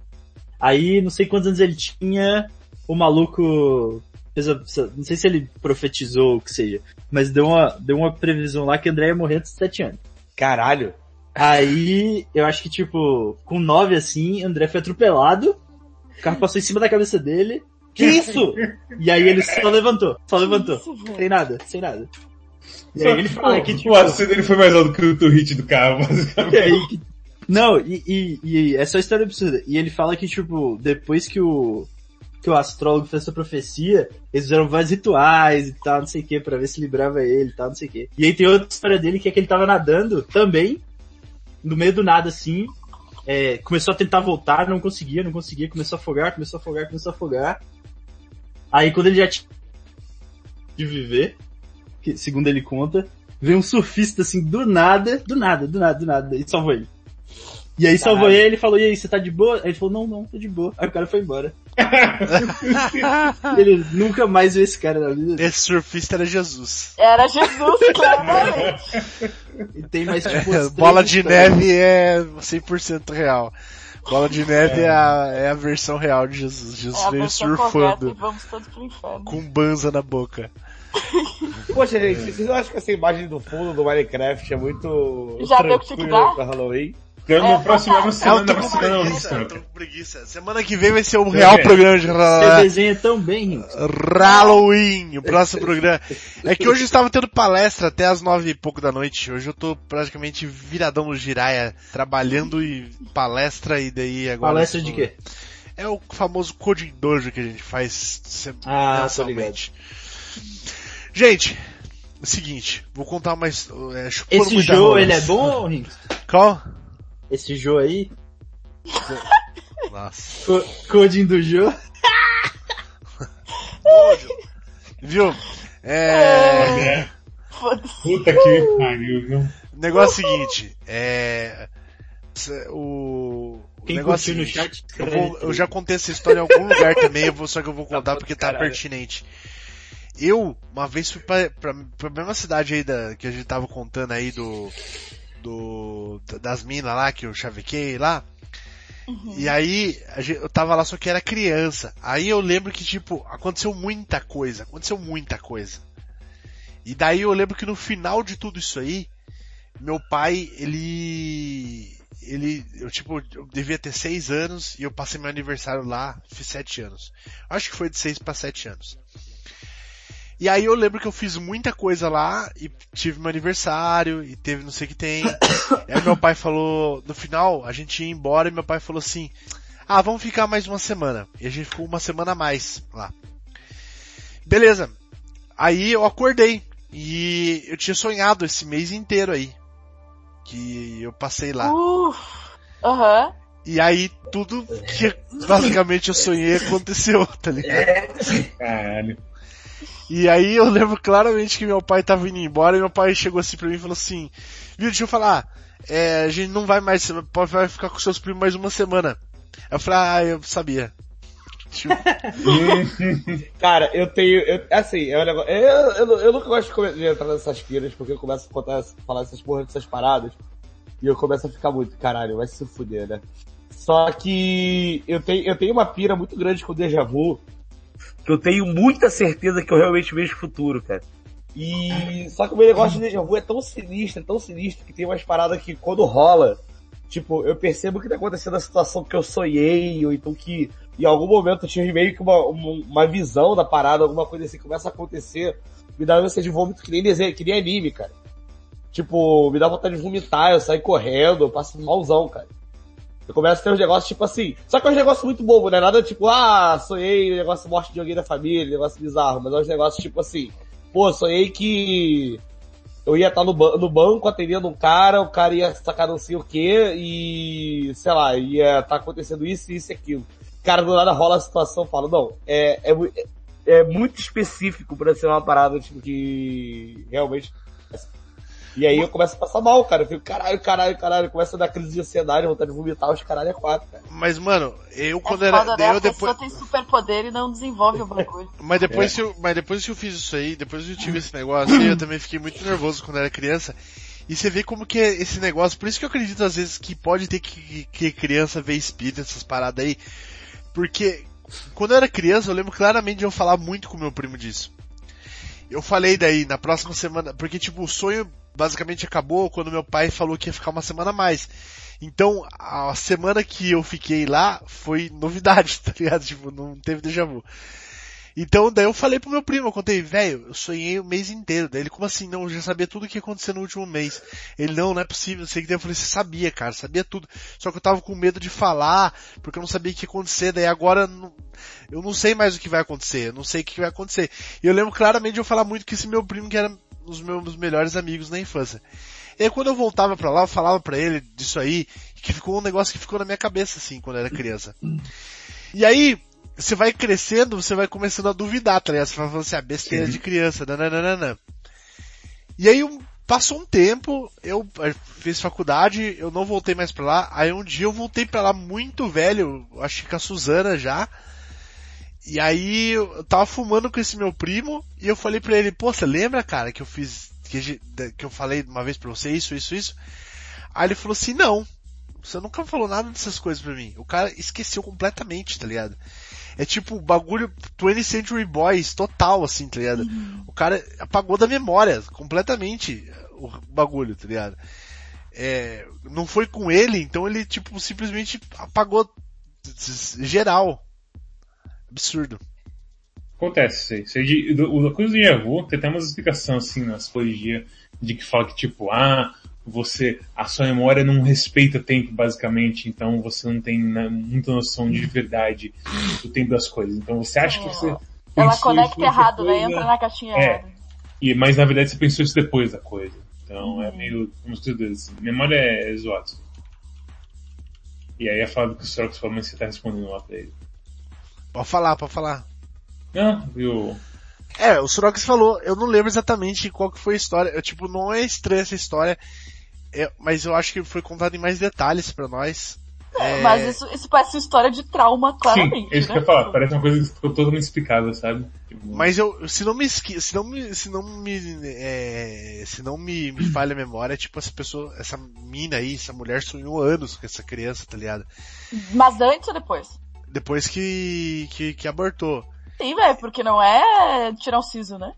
Aí, não sei quantos anos ele tinha, o maluco fez a- não sei se ele profetizou ou o que seja, mas deu uma, deu uma previsão lá que André ia morrer antes de 7 anos. Caralho. Aí, eu acho que tipo, com 9 assim, André foi atropelado, o carro passou em cima da cabeça dele, que isso? E aí ele só levantou, só levantou. Isso. Sem nada, sem nada. E aí ele fala que tipo, O aceno dele foi mais alto que o, hit do carro, basicamente. Não, e, e, e essa é história absurda. E ele fala que, tipo, depois que o, que o astrólogo fez essa profecia, eles fizeram vários rituais e tal, não sei o que, pra ver se livrava ele e tal, não sei o que. E aí tem outra história dele que é que ele tava nadando também, no meio do nada assim, é, começou a tentar voltar, não conseguia, não conseguia, começou a afogar, começou a afogar, começou a afogar. Aí quando ele já tinha de viver, que, segundo ele conta, veio um surfista assim, do nada, do nada, do nada, do nada, e salvou ele. E aí salvou ele, ele falou, e aí, você tá de boa? Aí ele falou, não, não, tô de boa. Aí o cara foi embora. ele nunca mais viu esse cara na vida. Esse surfista era Jesus. Era Jesus, claramente. E tem mais tipo umas Bola de histórias. neve é 100% real. Bola de neve é a, é a versão real de Jesus. Jesus É veio e surfando vamos todos pro inferno. com banza na boca. Poxa, gente, vocês não acham que essa imagem do fundo do Minecraft é muito Já tranquila pra Halloween? Então, É, no próximo ano, É, semana eu tô com semana preguiça, eu tô com preguiça. Semana que vem vai ser o Tá real programa de Você desenha tão bem, Rinks. Halloween, o próximo programa. É que hoje eu estava tendo palestra até as nove e pouco da noite. Hoje eu tô praticamente viradão no giraia, trabalhando e palestra e daí agora... Palestra eu de quê? É o famoso Coding Dojo que a gente faz se- Ah. Gente, é o seguinte, vou contar uma his- é, Esse jogo, rola. ele é bom, Rinks? Qual? Esse jogo aí? Nossa. Co coding do jogo? Viu? É... É. Puta que pariu, viu? O negócio é o seguinte, é... O... o Quem negócio é curtiu o no seguinte, chat, eu, vou- eu já contei essa história em algum lugar também, eu vou, só que eu vou contar bom porque tá caralho. pertinente. Eu, uma vez fui pra, pra, pra mesma cidade aí da, que a gente tava contando aí do, do, das minas lá, que eu chavequei lá. E aí, gente- eu tava lá só que era criança. Aí eu lembro que, tipo, aconteceu muita coisa. Aconteceu muita coisa. E daí eu lembro que no final de tudo isso aí, meu pai, ele. Ele. Eu, tipo, eu devia ter seis anos e eu passei meu aniversário lá, fiz sete anos. Acho que foi de seis pra sete anos. E aí eu lembro que eu fiz muita coisa lá e tive meu aniversário e teve não sei o que tem. aí meu pai falou, no final a gente ia embora e meu pai falou assim, ah, vamos ficar mais uma semana. E a gente ficou uma semana a mais lá. Beleza. Aí eu acordei e eu tinha sonhado esse mês inteiro aí. Que eu passei lá. Uh, Aham. E aí tudo que basicamente eu sonhei aconteceu, tá ligado? Caralho. E aí eu lembro claramente que meu pai tava indo embora e meu pai chegou assim pra mim e falou assim, viu, deixa eu falar, é, a gente não vai mais, vai ficar com seus primos mais uma semana. Eu falei, ah, eu sabia. Cara, eu tenho. Eu, assim, é um negócio. Eu, eu, eu nunca gosto de, entrar nessas piras, porque eu começo a contar, falar essas porra dessas paradas. E eu começo a ficar muito, caralho, vai se fuder, né? Só que eu tenho, eu tenho uma pira muito grande com o déjà vu. Que eu tenho muita certeza que eu realmente vejo futuro, cara. E. Só que o meu negócio de déjà vu é tão sinistro, é tão sinistro, que tem umas paradas que quando rola, tipo, eu percebo que tá acontecendo a situação que eu sonhei, ou então que em algum momento eu tive meio que uma, uma, uma visão da parada, alguma coisa assim começa a acontecer, me dá ânsia de vômito que nem desenho, que nem anime, cara. Tipo, me dá vontade de vomitar, eu saio correndo, eu passo malzão, cara. Eu começo a ter uns negócios tipo assim. Só que é uns negócios muito bobo, né? Nada tipo, ah, sonhei negócio morte de alguém da família, negócio bizarro, mas é uns negócios tipo assim, pô, sonhei que eu ia estar no, ba- no banco atendendo um cara, o cara ia sacar não sei o que e, sei lá, ia estar acontecendo isso, isso e aquilo. Cara, do nada rola a situação, eu falo, não, é, é, é muito específico pra ser uma parada, tipo, que realmente e aí eu começo a passar mal, cara. Eu fico, caralho, caralho, caralho. Começa a dar crise de ansiedade, vontade de vomitar os caralho é quatro, cara. mas mano, eu É quando era, foda, né? eu A depois, pessoa tem superpoder e não desenvolve o bagulho. Mas depois, que eu, mas depois que eu fiz isso aí, depois que eu tive esse negócio aí, eu também fiquei muito nervoso quando era criança. E você vê como que é esse negócio, por isso que eu acredito às vezes que pode ter que, que criança ver espírito, essas paradas aí. Porque quando eu era criança, eu lembro claramente de eu falar muito com meu primo disso. Eu falei daí, na próxima semana, porque tipo, o sonho basicamente acabou quando meu pai falou que ia ficar uma semana a mais. Então, a semana que eu fiquei lá foi novidade, tá ligado? Tipo, não teve déjà vu. Então, daí eu falei pro meu primo, eu contei, velho, eu sonhei o mês inteiro. Daí ele, como assim? Não, eu já sabia tudo o que ia acontecer no último mês. Ele, não, não é possível, não sei o que. Daí eu falei, você sabia, cara, sabia tudo. Só que eu tava com medo de falar, porque eu não sabia o que ia acontecer. Daí agora, eu não sei mais o que vai acontecer, eu não sei o que vai acontecer. E eu lembro claramente de eu falar muito que esse meu primo, que era dos meus melhores amigos na infância. E aí quando eu voltava pra lá, eu falava pra ele disso aí, que ficou um negócio que ficou na minha cabeça, assim, quando eu era criança. E aí, você vai crescendo, você vai começando a duvidar, tá ligado? Você vai falando assim, ah, besteira de criança, nananana. E aí, um- passou um tempo, eu eh, fiz faculdade, eu não voltei mais pra lá, aí um dia eu voltei pra lá muito velho, acho que com a Suzana já, e aí eu tava fumando com esse meu primo, e eu falei pra ele, pô, você lembra, cara, que eu fiz, que, que eu falei uma vez pra você isso, isso, isso? Aí ele falou assim, não, você nunca falou nada dessas coisas pra mim. O cara esqueceu completamente, tá ligado? É tipo bagulho 20th Century Boys total, assim, tá ligado? O cara apagou da memória completamente o bagulho, tá ligado? É, não foi com ele, então ele tipo simplesmente apagou geral. Absurdo. Acontece isso aí. Isso aí de, do, a coisa do déjà vu, tem até umas explicações assim na psicologia de que fala que tipo, ah, você, a sua memória não respeita tempo basicamente, então você não tem né, muita noção de verdade do tempo das coisas. Então você acha que você Ela pensou conecta isso errado, né? Entra na caixinha É. errada. E, mas na verdade você pensou isso depois da coisa. Então Uhum. é meio, como se diz, memória é zoado. E aí é falado que o Sorox falou, mas você tá respondendo lá pra ele. Pode falar, pode falar. Não, viu? É, o Surox falou, eu não lembro exatamente qual que foi a história. Eu, tipo, não é estranha essa história, é, mas eu acho que foi contado em mais detalhes pra nós. É, Mas isso, isso parece uma história de trauma, Sim, claramente. é isso né? que eu ia falar. Parece uma coisa que ficou totalmente explicável, sabe? Tipo, Mas eu, se não me se não me, se não me, é, se não me, me falha a memória, tipo, essa pessoa, essa mina aí, essa mulher sonhou anos com essa criança, tá ligado? Mas antes ou depois? Depois que, que, que abortou. Sim, velho, porque não é tirar um siso, né?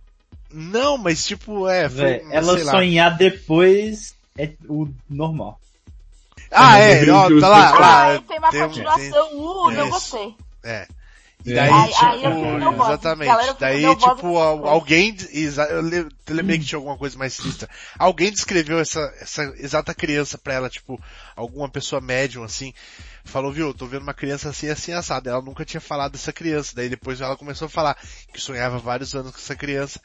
Não, mas tipo, é, foi, Véi, ela sei lá. sonhar depois é o normal. Ah, É, é, ó, tá lá, Ah, lá. aí tem uma tem- continuação, uh, não Isso. gostei. É. E É. daí, Aí- tipo, aí eu exatamente. Galera, daí, tipo, alguém, eu le- eu lembrei que tinha alguma coisa mais sinistra. Alguém descreveu essa, essa exata criança pra ela, tipo, alguma pessoa médium, assim, falou, viu, tô vendo uma criança assim, assim, assada. Ela nunca tinha falado dessa criança. Daí depois ela começou a falar que sonhava vários anos com essa criança.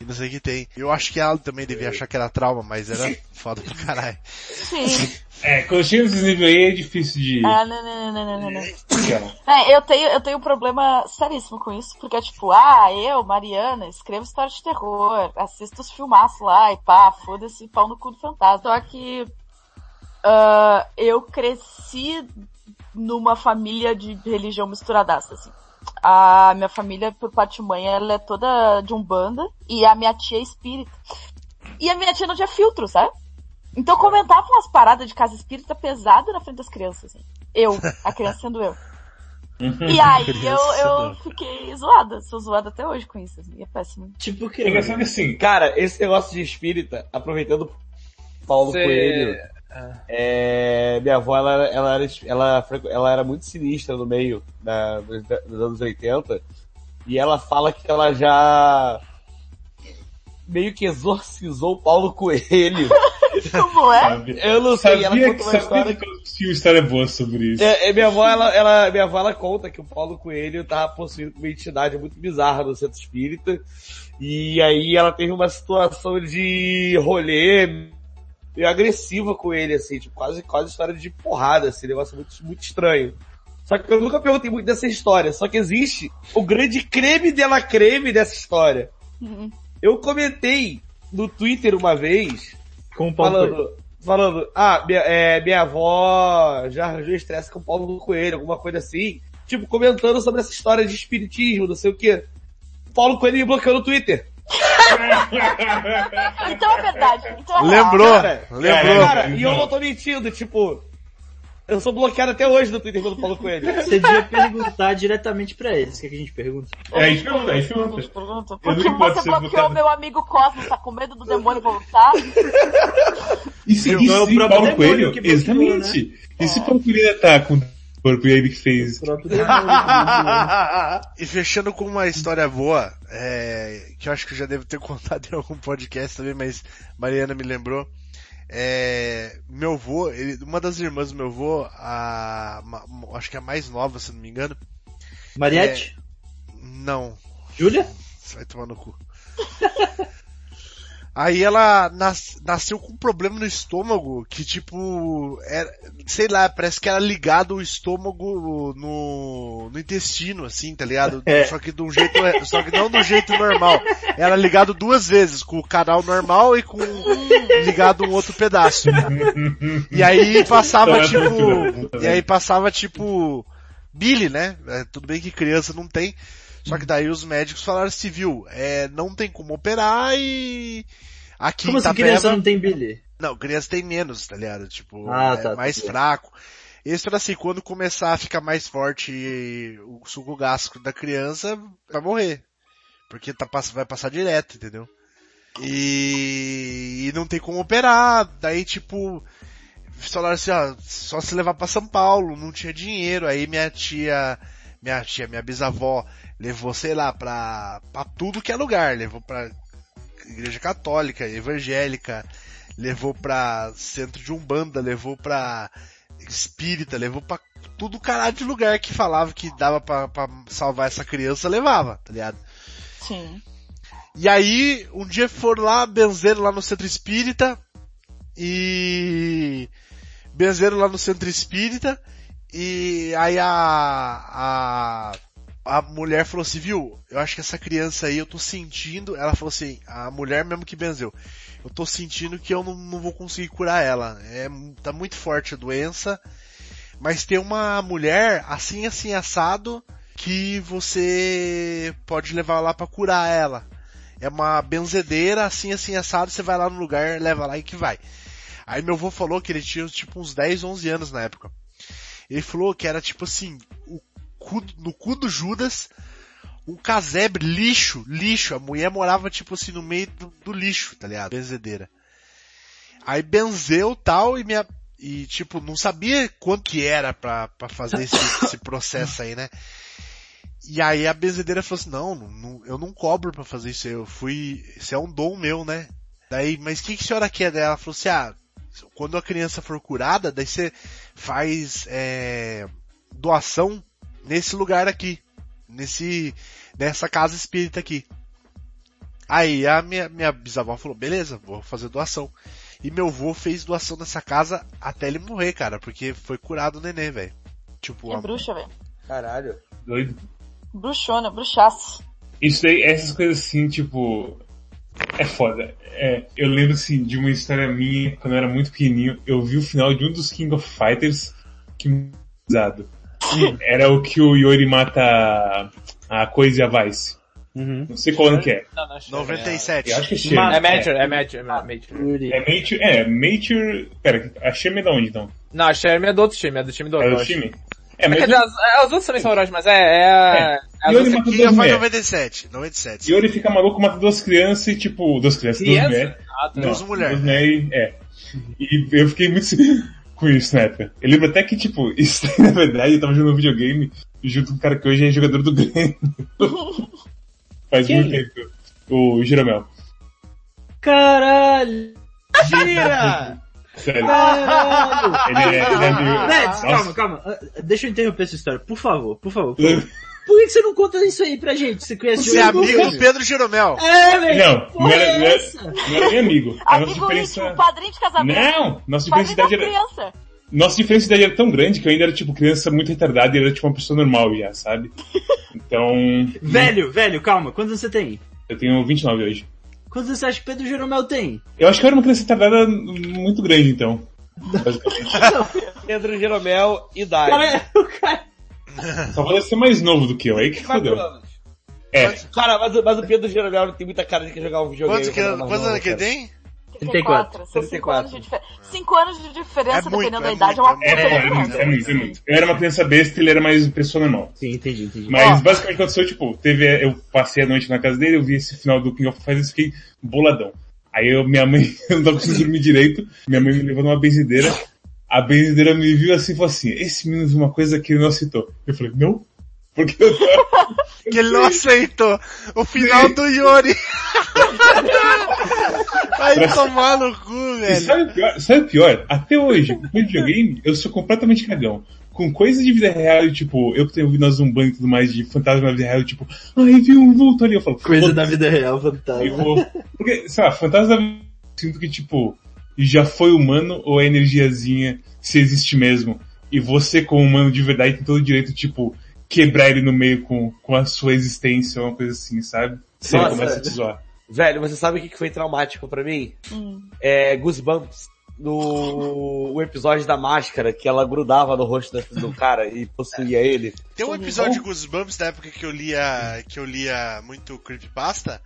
E não sei o que tem. Eu acho que ela também devia achar que era trauma, mas era foda pra caralho. Sim. É, quando chega nesses níveis aí é difícil de. Ah, não, não, não, não, não, não. Cara, É, eu tenho, eu tenho um problema seríssimo com isso, porque é tipo, ah, eu, Mariana, escrevo história de terror, assisto os filmaços lá e pá, foda-se, pau no cu do fantasma. Só que, ah, eu cresci numa família de religião misturadaça, assim. A minha família, por parte de mãe, ela é toda de umbanda, e a minha tia é espírita. E a minha tia não tinha filtro, sabe? Então comentava umas paradas de casa espírita pesada na frente das crianças, assim. Eu, a criança sendo eu. E aí eu, eu fiquei zoada, sou zoada até hoje com isso, assim, é péssimo. Tipo o que? é engraçado que assim, Cara, esse negócio de espírita, aproveitando Paulo Você- Coelho, é, minha avó, ela, era- ela, era, ela, ela era muito sinistra no meio da, dos, dos anos 80, e ela fala que ela já meio que exorcizou o Paulo Coelho. Como é? Eu não sei, ela Sabia que, conta uma sabia história que eu uma história boa sobre isso. É, é, minha avó, ela, ela, minha avó, ela conta que o Paulo Coelho tava possuído por uma entidade muito bizarra no centro espírita. E aí ela teve uma situação de rolê meio agressiva com ele, assim, tipo, quase, quase história de porrada, assim, negócio muito, muito estranho. Só que eu nunca perguntei muito dessa história, só que existe o grande creme dela creme dessa história. Uhum. Eu comentei no Twitter uma vez, Com o Paulo Coelho. falando, falando, ah, minha, é, minha avó já arranjou estresse com o Paulo Coelho, alguma coisa assim. Tipo, comentando sobre essa história de espiritismo, não sei o que. Paulo Coelho me bloqueou no Twitter. Então é verdade. Então é. Lembrou, Cara, lembrou. Cara, e eu não tô mentindo, tipo, eu sou bloqueado até hoje no Twitter pelo Paulo Coelho. Você devia perguntar diretamente pra eles. O que, é que a gente pergunta? É, a gente pergunta, a gente pergunta. Por que você bloqueou meu amigo Cosmo? Tá com medo do demônio voltar? E se, Não, e é o se próprio Paulo demônio Coelho, que bloqueou, exatamente. E se Paulo Coelho tá com o corpo e ele que fez. O. E fechando com uma história boa, é, que eu acho que eu já devo ter contado em algum podcast também, mas Mariana me lembrou. É, meu avô, ele- uma das irmãs do meu avô, a, ma- acho que a mais nova, se não me engano, Mariette? não, Júlia? Você vai tomar no cu. Aí ela nas- nasceu com um problema no estômago que tipo, era, sei lá, parece que era ligado o estômago no, no intestino, assim, tá ligado? É. Só que de um jeito, só que não do jeito normal. Era ligado duas vezes, com o canal normal e com ligado um outro pedaço. E aí passava tipo, e aí passava tipo, Billy, né? É, tudo bem que criança não tem, só que daí os médicos falaram assim, viu, é, não tem como operar e aqui Como assim Itapeva, criança não tem bilhete? não, criança tem menos, tá ligado? Tipo, Ah, é tá, mais bem. fraco. Isso era assim, quando começar a ficar mais forte o suco gástrico da criança, vai morrer. Porque tá, vai passar direto, entendeu? E, e não tem como operar, daí tipo, falaram assim, ó, só se levar pra São Paulo, não tinha dinheiro, aí minha tia, minha tia, minha bisavó, levou, sei lá, pra, pra tudo que é lugar, levou pra igreja católica, evangélica, levou pra centro de umbanda, levou pra espírita, levou pra tudo caralho de lugar que falava que dava pra, pra salvar essa criança, levava, tá ligado? Sim. E aí, um dia foram lá, benzeram lá no centro espírita, e benzeram lá no centro espírita, e aí a, a, a mulher falou assim, viu, eu acho que essa criança aí eu tô sentindo, ela falou assim, a mulher mesmo que benzeu, eu tô sentindo que eu não, não vou conseguir curar ela, é, tá muito forte a doença, Mas tem uma mulher assim, assim, assado, que você pode levar lá pra curar ela. É uma benzedeira, assim, assim, assado, você vai lá no lugar, leva lá e que vai. Aí meu avô falou que ele tinha tipo uns 10, 11 anos na época. Ele falou que era tipo assim, o cu, no cu do Judas, um casebre, lixo, lixo. A mulher morava tipo assim no meio do, do lixo, tá ligado? Benzedeira. Aí benzeu tal e minha, e tipo, não sabia quanto que era pra, pra fazer esse, esse processo aí, né? E aí a benzedeira falou assim, não, não, eu não cobro pra fazer isso, eu fui, isso é um dom meu, né? Daí, mas o que, que a senhora quer dela? Ela falou assim, ah, quando a criança for curada, daí você faz é, doação nesse lugar aqui, nesse, nessa casa espírita aqui. Aí a minha, minha bisavó falou, beleza, vou fazer doação. E meu avô fez doação nessa casa até ele morrer, cara, porque foi curado o neném, velho. Tipo, É a- bruxa, velho. Caralho. Doido. Bruxona, bruxaço. Isso daí, essas coisas assim, tipo. É foda. É, eu lembro assim de uma história minha, quando eu era muito pequenininho, eu vi o final de um dos King of Fighters que me Era o que o Yori mata a, coisa e a Vice. Uhum. Não sei qual ano que é. Não, não, acho que 97. Eu acho que é Sherman. É Mature, é Mature, é Mature. Yuri. É Mature. É. Pera, a Sherman é da onde então? Não, a Sherman é do outro time, é do time do É do time? É, É, mas quer dizer, as, é, os outros também são Orochi, mas é, é, a- as E ele outras- mata duas mulheres. 97, 97. Yori fica maluco, mata duas crianças e tipo, duas crianças, duas mulheres. Ah, tá. Duas mulheres. duas mulheres, é. E eu fiquei muito com isso na época. Eu lembro até que, tipo, isso na verdade, eu tava jogando um videogame junto com um cara que hoje é jogador do Grêmio. Faz muito tempo. O Jeromel. Caralho! Tira! Sério. Caralho! Ele é, ele é meio... Calma, calma. Ah, Deixa eu interromper essa história. Por favor, por favor. Por, favor. Por que que você não conta isso aí pra gente? Você conhece Você é amigo do Pedro Jeromel. É, velho! Não, não era, é não, era, essa? não era nem amigo. A Amigo diferença... íntimo, padrinho de casamento. Não! Nossa diferença de idade da era... criança. Nossa diferença de idade era tão grande que eu ainda era, tipo, criança muito retardada e ele era, tipo, uma pessoa normal já, sabe? Então... Velho, velho, calma. Quantos anos você tem? Eu tenho 29 hoje. Quantos anos você acha que Pedro Jeromel tem? Eu acho que eu era uma criança retardada muito grande, então. Basicamente. Pedro Jeromel, idade. Cara, o cara... Só pode ser mais novo do que eu, aí que fodeu. É, Cara, mas, o- mas o Pedro não tem muita cara de que jogar um videogame. Quantos, novo, anos que ele tem? 34. São 5 34. anos de diferença. 5 anos de diferença, É muito, dependendo é da idade, é muito, uma é é, puta é, muito, diferença. é muito, é muito. Eu era uma criança besta e ele era mais pessoa normal. Sim, entendi, entendi. Mas Ó. basicamente aconteceu, tipo, teve, eu passei a noite na casa dele, eu vi esse final do King of Fighters e fiquei boladão. Aí eu, minha mãe, eu não tava conseguindo dormir direito, minha mãe me levou numa benzideira, a benzideira me viu assim e falou assim, esse menino viu uma coisa que ele não aceitou. Eu falei, não? Porque eu tava... Que ele não aceitou o final do Yori. Vai tomar no cu, E velho. sabe o pior? Sabe o pior? Até hoje, com videogame, eu sou completamente cagão. Com coisas de vida real, tipo, eu que tenho ouvido na Zumbanda e tudo mais, de fantasma na vida real, tipo, ai, vi um vulto ali, eu falo, Coisa "Foda-se, da vida real, eu fantasma. vou." Porque, sei lá, fantasma da vida real, eu sinto que, tipo, já foi humano ou é energiazinha, se existe mesmo. E você, como humano de verdade, tem todo o direito, tipo, quebrar ele no meio com, com a sua existência, uma coisa assim, sabe? Se ele começa a te zoar. Velho, você sabe o que foi traumático pra mim? Hum. É Goosebumps. No o episódio da máscara, que ela grudava no rosto da- do cara e possuía ele. Tem um episódio de Goosebumps da época que eu lia, que eu lia muito Creepypasta,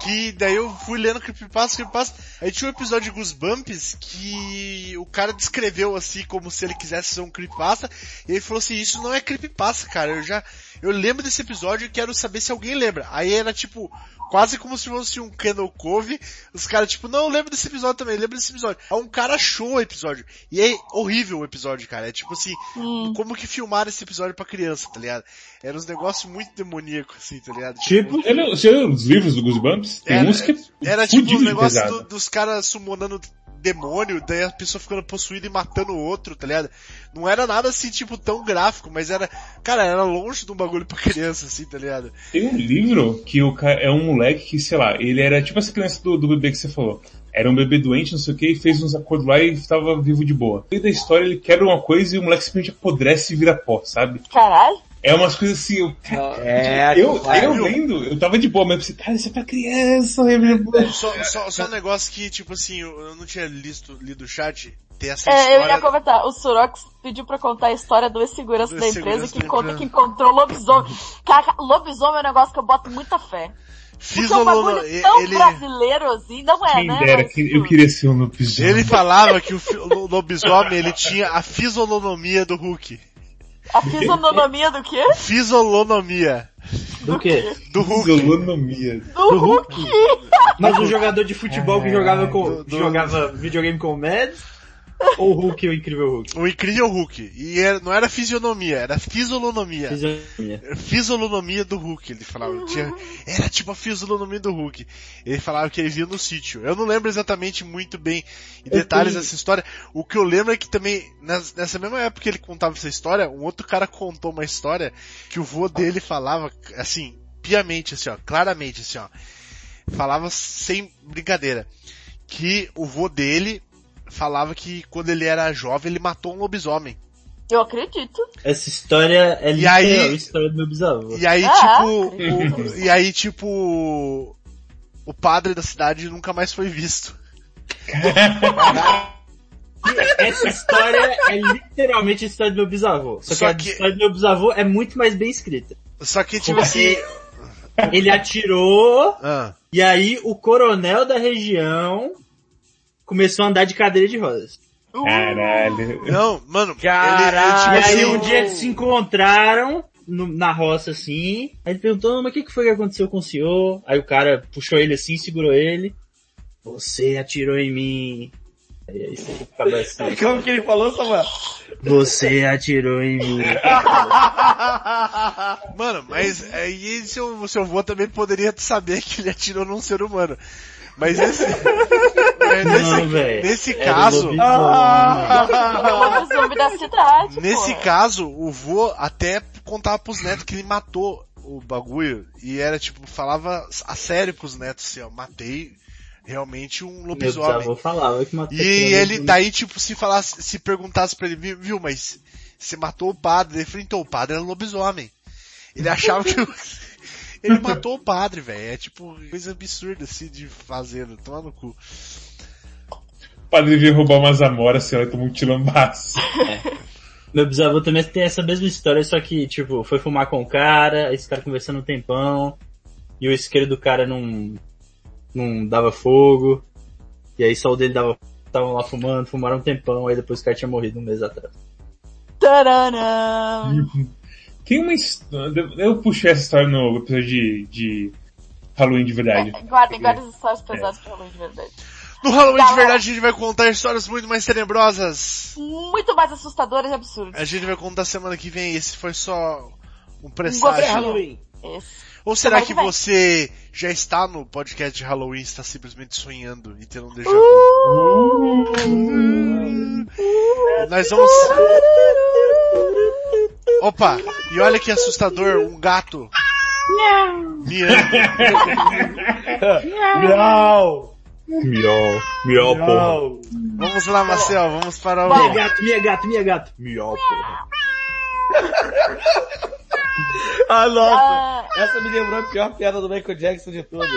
que daí eu fui lendo Creepypasta, Creepypasta, aí tinha um episódio de Goosebumps que o cara descreveu assim como se ele quisesse ser um Creepypasta, e ele falou assim, isso não é Creepypasta, cara, eu já, eu lembro desse episódio e quero saber se alguém lembra. Aí era tipo, quase como se fosse um Kendall Cove, os caras tipo, não, eu lembro desse episódio também, eu lembro desse episódio. Aí um cara achou o episódio, e é horrível o episódio, cara, é tipo assim, Hum. como que filmaram esse episódio pra criança, tá ligado? Era uns negócios muito demoníacos, assim, tá ligado? Tipo, Você leu, você leu os livros do Goosebumps? Tem Era- uns que é Era tipo um negócio do- dos caras summonando demônio, daí a pessoa ficando possuída e matando o outro, tá ligado? Não era nada assim, tipo, tão gráfico, mas era, cara, era longe de um bagulho pra criança, assim, tá ligado? Tem um livro que o cara é um moleque que, sei lá, ele era tipo essa criança do, do bebê que você falou. Era um bebê doente, não sei o que, e fez uns acordos lá e tava vivo de boa. No meio da história ele quebra uma coisa e o moleque simplesmente apodrece e vira pó, sabe? Caralho. É umas coisas assim, eu, É, eu, claro. eu lendo, eu tava de boa, mas eu pensei, cara, isso é pra criança, eu- Só, só, só um negócio que, tipo assim, eu, eu não tinha listo, lido o chat. ter essa É, eu ia história. comentar. O Surox pediu pra contar a história do ex-segurança Do da empresa que conta que encontrou lobisomem. Cara, lobisomem é um negócio que eu boto muita fé. Porque é um bagulho tão ele, brasileiro assim, não é, Quem né? dera, mas, eu queria ser um lobisomem. ele falava que o o lobisomem ele tinha a fisiolonomia do Hulk. A fisionomia do quê? Fisiolonomia Do quê? do Hulk. Fisiolonomia. Do Hulk. Mas o jogador de futebol que jogava com, do- que do- jogava videogame com o Mads? Ou o Hulk, o incrível Hulk? O incrível Hulk. E era- não era fisionomia, era fisiolonomia. Fisionomia. Fisiolonomia do Hulk, ele falava. Tinha, era tipo a fisiolonomia do Hulk. Ele falava que ele via no sítio. Eu não lembro exatamente muito bem em detalhes dessa história. O que eu lembro é que também, nessa mesma época que ele contava essa história, um outro cara contou uma história que o vô dele falava, assim, piamente, assim, ó, claramente, assim, ó. Falava sem brincadeira. Que o vô dele falava que quando ele era jovem ele matou um lobisomem. Eu acredito. Essa história é E literal, aí- a história do meu bisavô. E aí, Ah, tipo, acredito. o, e aí, tipo, o padre da cidade nunca mais foi visto. Essa história é literalmente a história do meu bisavô. Só, Só que a que- história do meu bisavô é muito mais bem escrita. Só que, tipo assim, ele atirou, ah, e aí o coronel da região começou a andar de cadeira de rodas. Caralho. não, mano, Caralho. E ele, ele, aí tipo um assim, dia eles se encontraram no- na roça assim, aí ele perguntou, mas o que, que foi que aconteceu com o senhor? Aí o cara puxou ele assim, segurou ele. Você atirou em mim. Aí aí você acaba assim. Como que ele falou, Samuel? Você atirou em mim. Mano, mas aí seu, seu avô também poderia saber que ele atirou num ser humano. Mas esse, mas Não, nesse, velho. nesse caso, lobisomem. O lobisomem da cidade, nesse pô. caso, o vô até contava pros netos que ele matou o bagulho e era tipo, falava a sério pros netos assim, ó, matei realmente um Meu lobisomem. bisavô falava que matou E ele, daí, tipo, se falasse, se perguntasse pra ele, viu, mas você matou o padre, ele enfrentou o padre, era lobisomem. Ele achava que o- ele matou o padre, velho. É tipo, coisa absurda assim de fazer, toma no cu. O padre veio roubar umas amoras, sei lá, tomou um tilambaço. Meu bisavô também tem essa mesma história, só que, tipo, foi fumar com o cara, esse cara conversando um tempão, e o isqueiro do cara não, não dava fogo, e aí só o dele dava, estavam lá fumando, fumaram um tempão, aí depois o cara tinha morrido um mês atrás. Taranã. Tem uma história. Eu puxei essa história no episódio de, de Halloween de verdade. Guardem, guardem as histórias pesadas pra Halloween de verdade. No Halloween Tá de bom. verdade a gente vai contar histórias muito mais tenebrosas. Muito mais assustadoras e absurdas. A gente vai contar semana que vem, esse foi só um presságio. Halloween. Esse. Ou será que que você já está no podcast de Halloween e está simplesmente sonhando e tendo um déjà Uh! vu? Nós vamos... Opa, e olha que assustador, um gato. Não! Miau, miau, porra. Vamos lá, Marcel, vamos para Minha o... gato, minha gato, minha gato. Miau, porra. Ah, nossa! Ah, Essa me lembrou a pior piada do Michael Jackson de todas.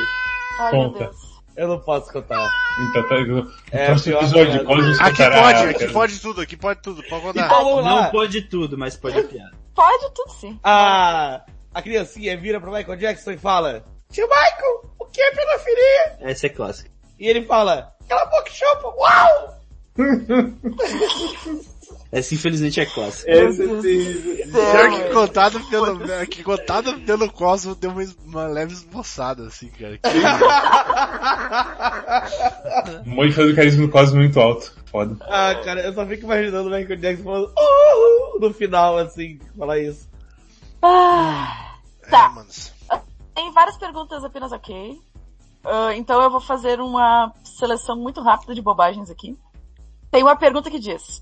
ai meu Conta. Eu não posso contar. Então, tá, no É, próximo episódio, piada. Cosmos Aqui pode, aqui pode tudo, aqui pode tudo, pode contar. Então vamos lá. Não pode tudo, mas pode a piada. Pode tudo sim. A, a criancinha vira pro Michael Jackson e fala, Tio Michael, o que é pedofilia? Essa é clássica. E ele fala, cala a boca e chupa, uau! Essa infelizmente é clássica. Pior que contado pelo, que contado pelo Cosmo deu uma, uma leve esboçada, assim, cara. Um monte de fazer carisma do Cosmos muito alto. Foda. Ah, cara, eu só fico imaginando o Michael Jackson falando, oh, no final, assim, falar isso. Ah, É, Tá. mano. tem várias perguntas apenas ok. Ah, então eu vou fazer uma seleção muito rápida de bobagens aqui. Tem uma pergunta que diz: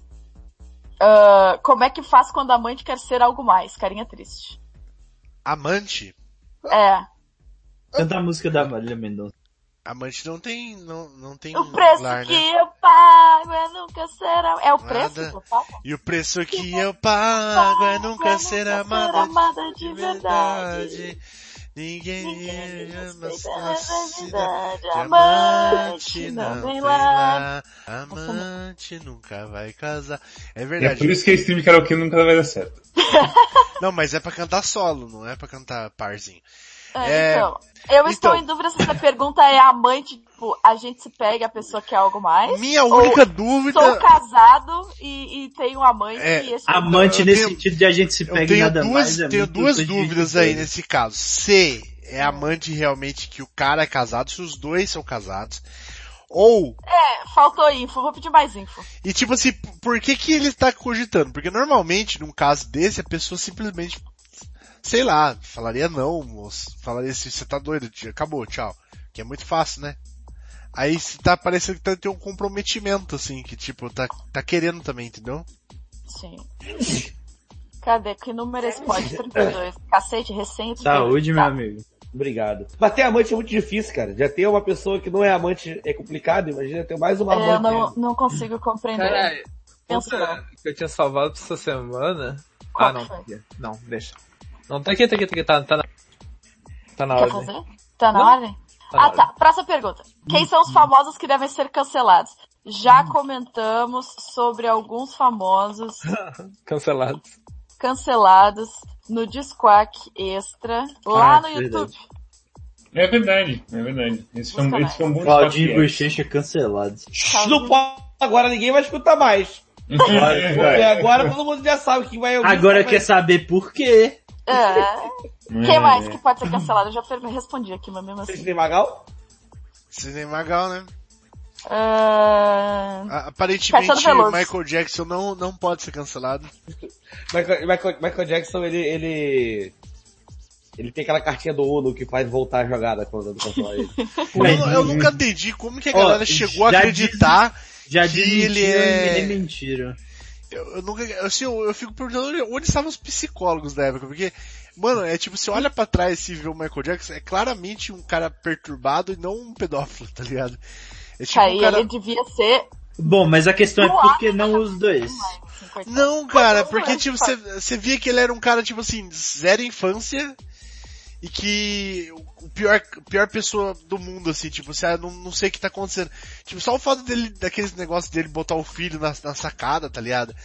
ah, Como é que faz quando a amante quer ser algo mais? Carinha triste. Amante? É. Canta a música da Marília Mendonça. Amante não tem, não, não tem O preço lar, que né? eu pago é nunca ser am- É o preço Nada. que eu pago? E o preço que eu pago é nunca ser amada amada de de verdade. verdade. Ninguém Ninguém ama respeita a a cidade. verdade. Amante não vem lá. Amante nunca vai casar. É É verdade. por isso que esse time karaokê nunca vai dar certo. Não, mas é pra cantar solo, não é pra cantar parzinho. É, É, então, eu estou então. em dúvida se essa pergunta é amante, tipo, a gente se pega a pessoa que quer algo mais. Minha Ou única dúvida. Sou casado e, e tenho um amante É, e esse Amante Eu nesse tenho- sentido de a gente se pega e tenho nada duas, mais. é tenho duas dúvidas aí nesse caso. Se é amante realmente que o cara é casado, se os dois são casados. Ou, É, faltou info, vou pedir mais info. e tipo assim, por que que ele tá cogitando? Porque normalmente, num caso desse, a pessoa simplesmente, sei lá, falaria não, moço. Falaria assim, você tá doido, tia, acabou, tchau. Que é muito fácil, né? Aí se tá parecendo que tá, tem um comprometimento, assim, que tipo, tá, tá querendo também, entendeu? Sim. Cadê? Que número é esse pode? 32. Cacete, recente. Saúde, meu Tá. amigo. Obrigado. Mas ter amante é muito difícil, cara. Já ter uma pessoa que não é amante é complicado, imagina ter mais uma É, Eu amante. não, não consigo compreender. Caralho, outra que eu tinha salvado pra essa semana. Qual ah, não. foi? Não, deixa. Não, tá aqui, tá aqui, tá aqui, tá, tá na. Tá na Quer ordem. fazer? Tá na Não. ordem? Ah, tá. Próxima pergunta. Quem são os famosos que devem ser cancelados? Já comentamos sobre alguns famosos Cancelado. cancelados no Disquack Extra lá Ah, no verdade. YouTube. É verdade, é verdade. Esse foi, um- esse foi um bom Claudinho e. Bochecha cancelados. Não pode, agora ninguém vai escutar mais. Porque agora todo mundo já sabe que vai ouvir. Agora quer vai- saber por quê? É. É. Quem mais que pode ser cancelado? Eu já respondi aqui, mas mesmo assim. Sidney Magal? Sidney Magal, né? Ah, A- Aparentemente. Michael Jackson não, não pode ser cancelado. Michael, Michael, Michael Jackson, ele, ele. Ele tem aquela cartinha do Uno que faz voltar a jogada quando cancelar ele. Eu, eu nunca entendi como que a Ó, galera chegou a acreditar Já Que ele é- e nem mentiram. Eu, eu nunca, assim, eu, eu fico perguntando onde, onde estavam os psicólogos da época, porque, mano, é tipo, você olha pra trás e vê o Michael Jackson, é claramente um cara perturbado e não um pedófilo, tá ligado? É tipo aí um cara... ele devia ser Bom, mas a questão é por que não os dois? Não, cara, porque tipo, você via que ele era um cara, tipo assim, zero infância e que o pior, pior pessoa do mundo, assim, tipo, você não, não sei o que tá acontecendo. Tipo, só o fato dele, daqueles negócios dele botar o filho na, na sacada, tá ligado?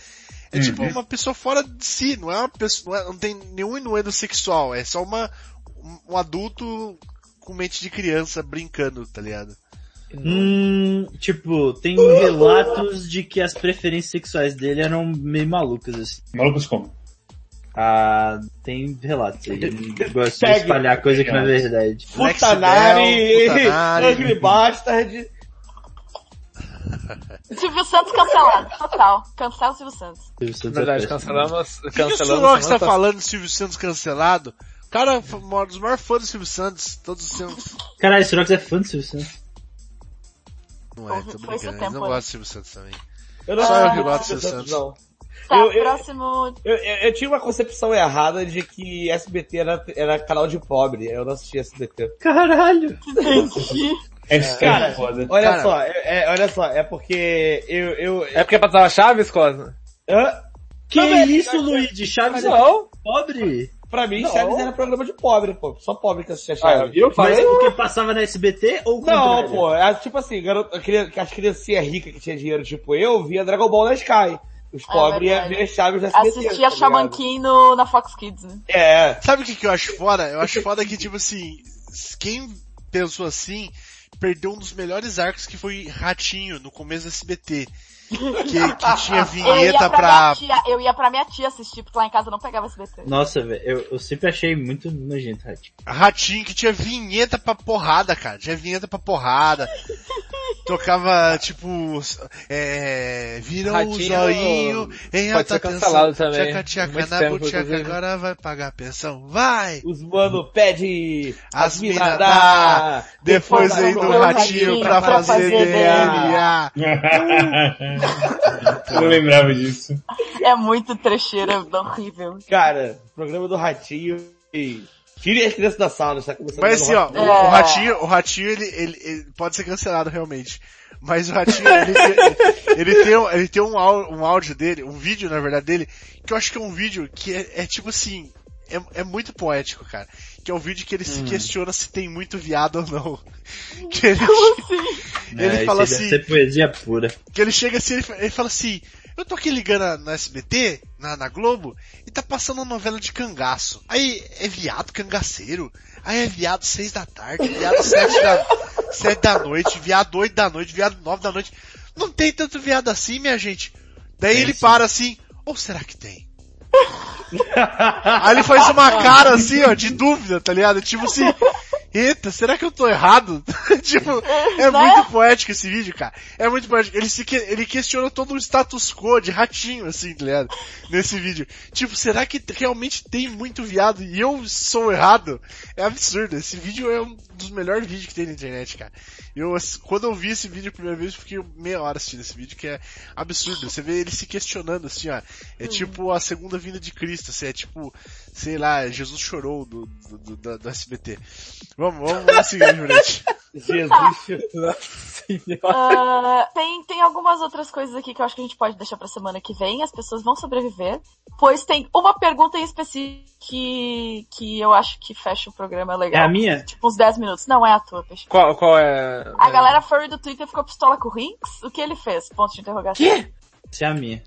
É Uhum. tipo uma pessoa fora de si, não é uma pessoa, não, é- não tem nenhum inuendo sexual, é só uma, um, um adulto com mente de criança brincando, tá ligado? Hum, tipo, tem relatos de que as preferências sexuais dele eram meio malucas, assim. Malucos como? Ah, tem relatos aí. Gosto de espalhar coisa que não é verdade. Futanari. Ugly Bastard. Silvio Santos cancelado, total. Cancela o Silvio Santos. Silvio Santos Na é verdade, péssimo. cancelamos, O que, que o cancelamos. Surox semana tá passada. falando do Silvio Santos cancelado? O cara é um dos maiores fãs do Silvio Santos, todos os seus... Caralho, esse Rox é fã do Silvio Santos. Não é, tô brincando, eles não gostam do Silvio Santos também. Eu não Só eu que gosto Silvio do Santos. não. Tá, Eu- eu- próximo. Eu, eu, eu tinha uma concepção errada de que SBT era, era canal de pobre. Eu não assistia SBT. Caralho! É, Cara, é foda. Olha Cara. só, é, é- olha só, é porque eu, eu, É porque passava Chaves, Cosma? Hã? Que Também, isso, mas- Luigi? Chaves é Não. pobre? pra mim, Não. Chaves era programa de pobre, pô. Só pobre que assistia Ah, Chaves. eu Mas falei. porque passava na SBT ou o Não, pô, é, tipo assim, garoto, as criancinhas ricas que tinha dinheiro, tipo eu, via Dragon Ball na Sky. Os pobres iam É verdade. ver Chaves na SBT. Assistia tá? Shaman King no, na Fox Kids, né? É. Sabe o que, que eu acho foda? Eu acho foda que, tipo assim, quem pensou assim, perdeu um dos melhores arcos que foi Ratinho, no começo do SBT. Que, que tinha Eu ia vinheta pra, pra... minha tia, eu ia pra minha tia assistir, porque lá em casa eu não pegava SBT. Nossa, velho, eu, eu sempre achei muito nojento, Ratinho. Ratinho, que tinha vinheta pra porrada, cara. Tinha vinheta pra porrada. Tocava, tipo, é, vira o Ratinho zoinho em pode alta ser cancelado também. Tchaca, tchaca, na tempo, butiaca, inclusive. agora vai pagar a pensão. Vai! Os mano pede As as mina dá, Depois vem do ratinho ratinho pra pra fazer fazer DNA. eu não lembrava disso. É muito trecheira, horrível. Cara, programa do Ratinho e... Tirem as crianças da sala, está começando Mas assim, ó, dar o, É. o ratinho, o ratinho ele, ele, ele pode ser cancelado realmente. Mas o ratinho, ele, tem- ele tem, um- ele tem um, um áudio dele, um vídeo na verdade dele, que eu acho que é um vídeo que é, é tipo assim, é, é muito poético, cara. Que é o vídeo que ele Hum. se questiona se tem muito viado ou não. Que ele, ele É, fala assim, Deve ser poesia pura. que ele chega assim, ele, ele fala assim, eu tô aqui ligando na, na SBT, na, na Globo, e tá passando uma novela de cangaço. Aí é viado cangaceiro, aí é viado seis da tarde, viado sete da, sete da noite, viado oito da noite, viado nove da noite. Não tem tanto viado assim, minha gente. Daí Tem ele sim. para assim, ou será que tem? Aí ele faz uma cara assim, ó, de dúvida, tá ligado? Tipo assim, eita, será que eu tô errado? tipo, é Né? muito poético esse vídeo, cara. É muito poético. Ele, se, que- ele questiona todo o status quo de ratinho, assim, tá ligado? Nesse vídeo. Tipo, será que realmente tem muito viado e eu sou errado? É absurdo. Esse vídeo é um dos melhores vídeos que tem na internet, cara. Eu, quando eu vi esse vídeo a primeira vez, eu fiquei meia hora assistindo esse vídeo, que é absurdo. Você vê ele se questionando, assim, ó. É tipo a segunda vinda de Cristo, assim, é tipo, sei lá, Jesus chorou do, do, do, do- do SBT. Vamos, vamos, vamos seguir, Juliette. Jesus, nossa senhora. Ah, tem, tem algumas outras coisas aqui que eu acho que a gente pode deixar pra semana que vem. As pessoas vão sobreviver. Pois tem uma pergunta em específico que, que eu acho que fecha o programa É legal. a minha? Tipo uns 10 minutos. Não, é a tua, peixe. Qual, qual é? A é- galera furry do Twitter ficou pistola com o Rinks? O que ele fez? Ponto de interrogação. Quê? Essa é a minha.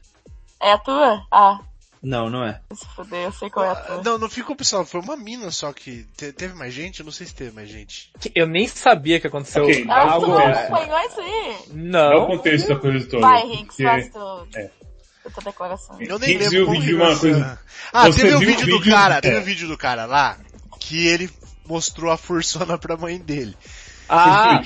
É a tua? Ah, Não, não é. se fuder, eu sei qual é a tua. Não, não ficou pessoal, foi uma mina só que te- teve mais gente, eu não sei se teve mais gente. Eu nem sabia que aconteceu Ok, Ah, tu algo. não acompanhou isso aí? Dá o Não. contexto da coisa toda. Vai, Rinks, porque- faz tu, é. declaração. Eu nem Rinks lembro viu- como viu que uma coisa- Ah, Você teve o viu vídeo o do vídeo? cara, É. teve o vídeo do cara lá, que ele mostrou a fursona pra mãe dele. Ah,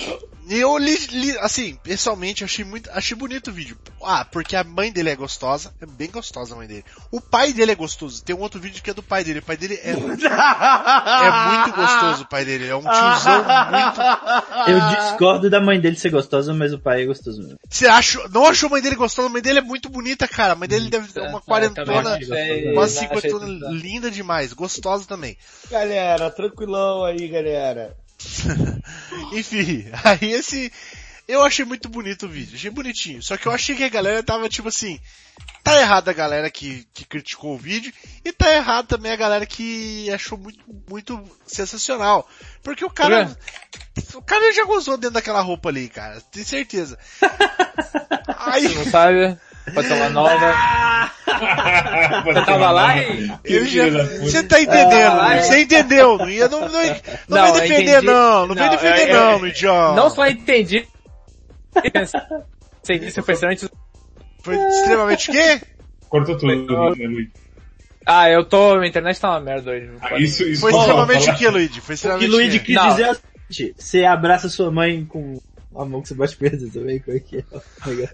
E eu li, li- assim, pessoalmente achei muito, achei bonito o vídeo. Ah, porque a mãe dele é gostosa, é bem gostosa a mãe dele. O pai dele é gostoso. Tem um outro vídeo que é do pai dele. O pai dele é, é muito gostoso, o pai dele. É um tiozão muito. Eu discordo da mãe dele ser gostosa, mas o pai é gostoso mesmo. Você achou, não achou a mãe dele gostosa? A mãe dele é muito bonita, cara. A mãe dele deve ter uma eu quarentona, achei- uma cinquentona linda demais. Gostosa também. Galera, tranquilão aí, galera. Enfim, aí esse. Eu achei muito bonito o vídeo, achei bonitinho. Só que eu achei que a galera tava tipo assim. Tá errado a galera que, que criticou o vídeo, e tá errado também a galera que achou muito, muito sensacional. Porque o cara. O cara já gozou dentro daquela roupa ali, cara. Tenho certeza. Aí. não sabe? Pode ser uma nova. Você tava lá e... Ele já, você tá entendendo, Ah, você entendeu, não ia, não, não, não, Não, eu defender não, não, Não, defender eu- eu- não, no idiota. Não só entendi. Eu pensei antes. Foi extremamente o quê? Cortou tudo, né, Luiz? Ah, eu tô. Minha internet tá uma merda hoje. Ah, isso, isso Foi que eu extremamente o que, Luigi? Foi O extremamente que Luigi o quê? quis Não. dizer é o seguinte, você abraça sua mãe com a mão que você bate perto também, como é que é?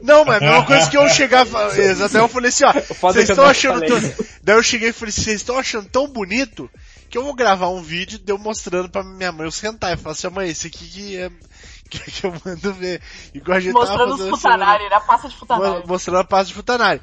Não, mas a mesma coisa que eu chegava, aí eu falei assim, ó, é vocês estão achando tão... Daí eu cheguei e falei, vocês estão achando tão bonito que eu vou gravar um vídeo de eu mostrando pra minha mãe os hentai. Eu falei assim, mãe, esse aqui que é... Que, que eu mando ver. Igual a gente tava Mostrando os fazendo futanários, na passa de futanário. mostrando a paz de futanário.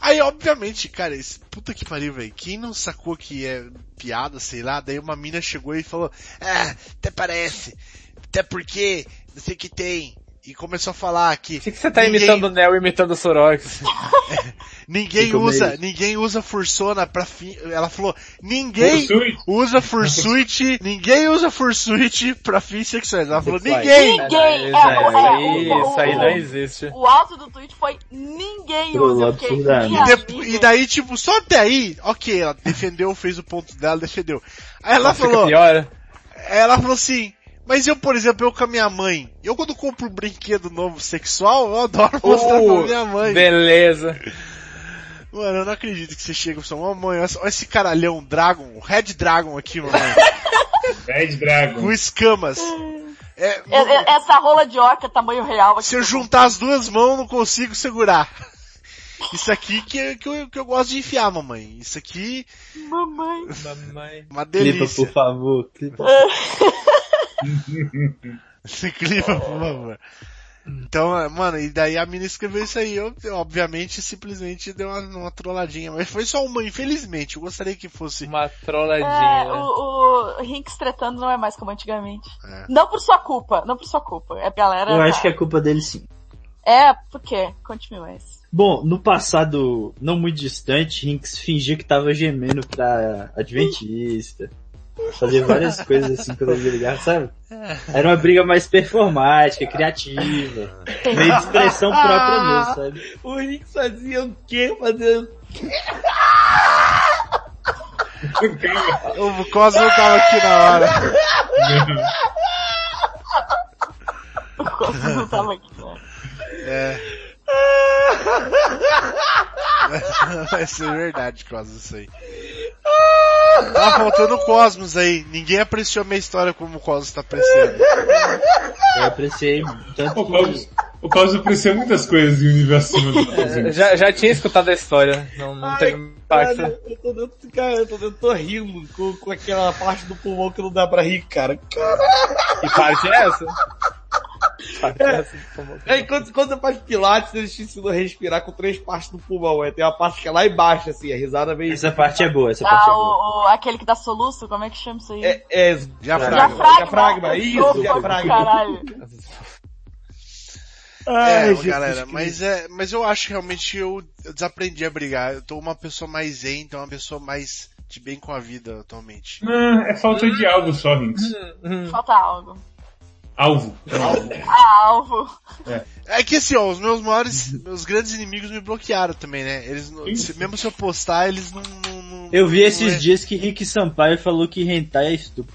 Aí, obviamente, cara, esse, puta que pariu, velho. Quem não sacou que é piada, sei lá, daí uma mina chegou e falou, ah, até parece, até porque, sei o que tem. E começou a falar que... Por que, que você tá ninguém- imitando o Neo e imitando o Sorox? Ninguém Ficou usa, meio- ninguém usa fursona pra fim. Ela falou, ninguém Fursuit? usa fursuit, ninguém usa fursuit pra fins sexuais. Ela falou, ninguém. Ninguém, Isso é, aí, é, o- isso aí o- não existe. O alto do tweet foi ninguém usa. Minha E, amiga. e daí, tipo, só até aí, ok, ela defendeu, fez o ponto dela, defendeu. Aí ela Fica falou, pior. ela falou assim, mas eu, por exemplo, eu com a minha mãe, eu quando compro um brinquedo novo sexual, eu adoro mostrar pra Uh, minha mãe. Beleza. Mano, eu não acredito que você chega e fala, mamãe, olha olha esse caralhão, Dragon, Red Dragon aqui, mamãe, Red Dragon. com escamas. É, É- é- Essa rola de orca tamanho real aqui. se eu juntar as duas mãos, não consigo segurar. Isso aqui que, que, eu, que eu gosto de enfiar, mamãe. Isso aqui, Mamãe. Mamãe. uma Clipa, delícia. por favor. Clipa. Esse clima, por favor. Então, mano, e daí a mina escreveu isso aí, eu, obviamente, simplesmente deu uma, uma trolladinha, mas foi só uma, infelizmente, eu gostaria que fosse. Uma trolladinha. É, né? o, o Rinks tretando não é mais como antigamente. É. Não por sua culpa, não por sua culpa. É galera. Eu acho que é culpa dele sim. É, por quê? Conte-me mais. Bom, no passado não muito distante, Hinks fingia que tava gemendo pra Adventista, Fazer várias coisas assim quando eu ligar, sabe? Era uma briga mais performática, criativa. Meio de expressão própria mesmo, sabe? O Rick fazia o quê? Fazendo... O Cosmo não tava aqui na hora. O Cosmo não tava aqui, né? É. Vai ser verdade, Cosmos, isso aí. Tá faltando o Cosmos aí. Ninguém apreciou minha história como o Cosmos tá apreciando. Eu apreciei tanto O Cosmos, o Cosmos aprecia muitas coisas em nível acima do Eu Cosmos. já, já tinha escutado a história, não, não Ai, teve impacto. Cara, eu tô dentro, cara, eu tô, eu tô rindo com, com aquela parte do pulmão que não dá pra rir, cara. Que parte é essa? Parte é? É, quando, quando você faz pilates, eles te ensinam a respirar com três partes do pulmão. É, tem uma parte que é lá embaixo, assim, a risada vem... Essa parte é boa, essa parte Ah, é boa. o, o- aquele que dá soluço, como é que chama isso aí? É, é, Diafragma. Diafragma. diafragma, isso, Opa, diafragma. Caralho. É, Jesus galera, Cristo. mas é, mas eu acho que realmente eu, eu desaprendi a brigar. Eu tô uma pessoa mais zen, então uma pessoa mais de bem com a vida atualmente. Não, é falta de algo só, Rinks. Falta algo. Alvo. Alvo. É que assim, ó, os meus maiores, meus grandes inimigos me bloquearam também, né? Eles, não- se- mesmo se eu postar, eles não, não- não- Eu vi não esses é- dias que Rick Sampaio falou que hentai é estupro.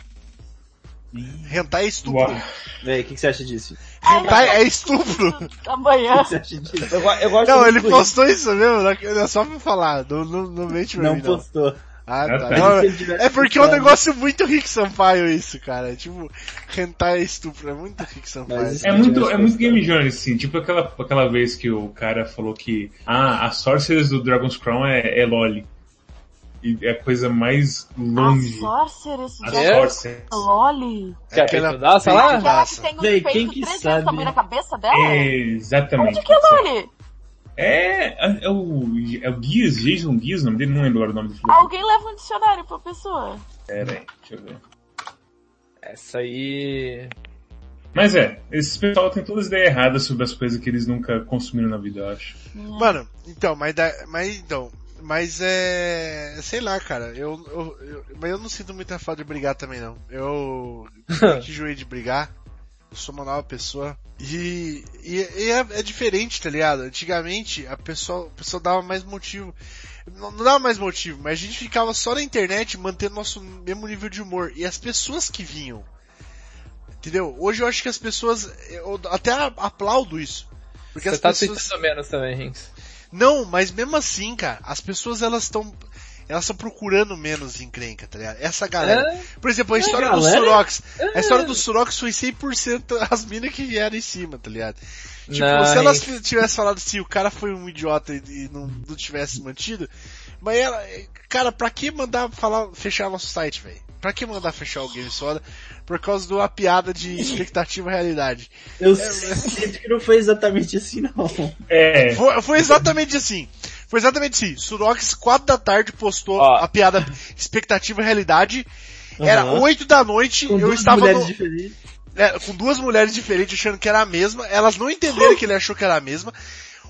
Hentai é estupro. Véi, o que, que você acha disso? Hentai é estupro. O Amanhã. que você acha disso? Eu, eu gosto Não, ele postou isso mesmo, não é só pra falar, não, não, não mente pra Não mim não. postou. Ah, Ah, tá. tá. Não, é porque é um negócio muito Rick Sampaio isso, cara. É tipo, hentai é estupro, é muito Rick Sampaio. É muito, é muito Game Jones, assim. Tipo aquela, aquela vez que o cara falou que, ah, a Sorcerers do Dragon's Crown é, é LOL. E é a coisa mais A longe. Sorceress A É? Loli. Quer Aquela pedaço lá? Aquela que tem um quem peito que três vezes sabe? o tamanho da cabeça dela? É, exatamente. Onde que é Loli? É, é o, é o Guias, Jason Guias, o nome dele, não lembro agora o nome do filho. Alguém leva um dicionário pra pessoa. Pera aí, deixa eu ver. Essa aí... Mas é, esse pessoal tem todas as ideias erradas sobre as coisas que eles nunca consumiram na vida, eu acho. Mano, então, mas, da- mas então, mas é, sei lá, cara, eu, eu, eu- mas eu não sinto muita falta de brigar também não. Eu que enjoei de brigar. Eu sou uma nova pessoa. E, e, e é, é diferente, tá ligado? Antigamente a pessoa, a pessoa dava mais motivo. Não, não dava mais motivo, mas a gente ficava só na internet mantendo nosso mesmo nível de humor. E as pessoas que vinham. Entendeu? Hoje eu acho que as pessoas. Eu até aplaudo isso. Porque Você as tá pessoas. menos também, Rinks. Não, mas mesmo assim, cara, as pessoas elas estão elas estão procurando menos encrenca, tá ligado? Essa galera. É? Por exemplo, a história do galera? Surox. A história do Surox foi 100% as minas que vieram em cima, tá ligado? Tipo, Não, se elas tivessem falado assim, o cara foi um idiota e, não, não tivesse mantido, mas ela, cara, pra que mandar falar, fechar nosso site, velho? Pra que mandar fechar o Game Soda? Por causa de uma piada de expectativa e realidade. Eu sinto que não foi exatamente assim, não. É, Foi, foi exatamente assim. Foi exatamente assim. Surox, 4 da tarde, postou Ó. a piada expectativa e realidade. Era Aham. 8 da noite, Com eu duas estava mulheres no- diferentes. é, com duas mulheres diferentes achando que era a mesma. Elas não entenderam que ele achou que era a mesma.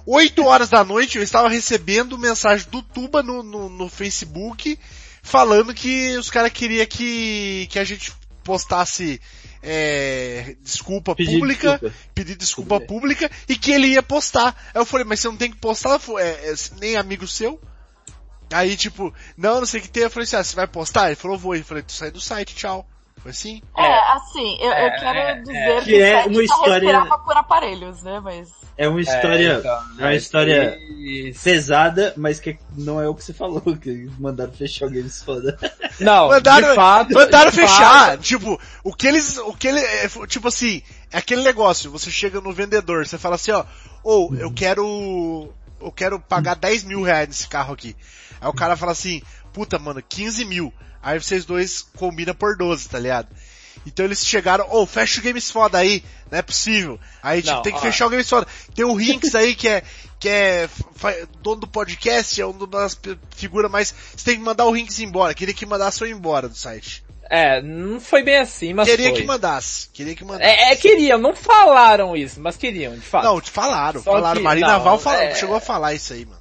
8 horas da noite eu estava recebendo mensagem do Tuba no, no, no Facebook falando que os caras queriam que, que a gente postasse é, desculpa Pedir pública, desculpa. pedir desculpa pública e que ele ia postar. Aí eu falei, mas você não tem que postar, é, é, nem amigo seu? Aí tipo, não, não sei o que tem. Eu falei assim, ah, você vai postar? Ele falou, vou. Eu falei, tu sai do site, tchau. Foi assim? É, assim, eu, eu É, quero é, dizer Que é o site uma história- por aparelhos, né? Mas. É uma história, então, é uma história e- pesada, mas que não é o que você falou, que mandaram fechar o Games Foda. Não, Mandaram, de fato, mandaram de fechar. fato, Tipo, o que eles, o que ele, é, tipo assim, é aquele negócio, você chega no vendedor, você fala assim, ó, ou eu quero, eu quero pagar 10 mil reais nesse carro aqui. Aí o cara fala assim, puta mano, 15 mil. Aí vocês dois combinam por 12, tá ligado? Então eles chegaram, ô, fecha o Games Foda aí, não é possível. Aí tipo, Não, tem que ó. fechar o Games Foda. Tem o Rinks aí que é, que é dono do podcast, é uma das figuras mais, você tem que mandar o Rinks embora. Queria que mandasse eu embora do site. É, não foi bem assim, mas Queria foi. que mandasse. Queria que mandasse. É, é, queriam, não falaram isso, mas queriam, de fato. Não, te falaram, Só falaram. que- Marina não, Val falou, é- chegou a falar isso aí, mano.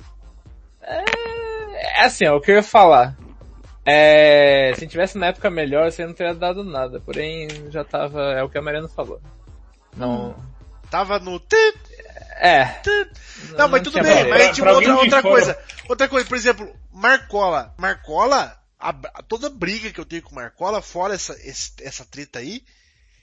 É assim, ó, o que eu ia falar. É, se tivesse uma época melhor, você não teria dado nada. Porém, já tava, é o que a Mariana falou. Não. Tava no. É. Não, mas tudo bem, valor. mas tipo, Pra outra, outra coisa. Outra coisa, por exemplo, Marcola. Marcola, a, a- toda briga que eu tenho com Marcola, fora essa, esse- essa treta aí,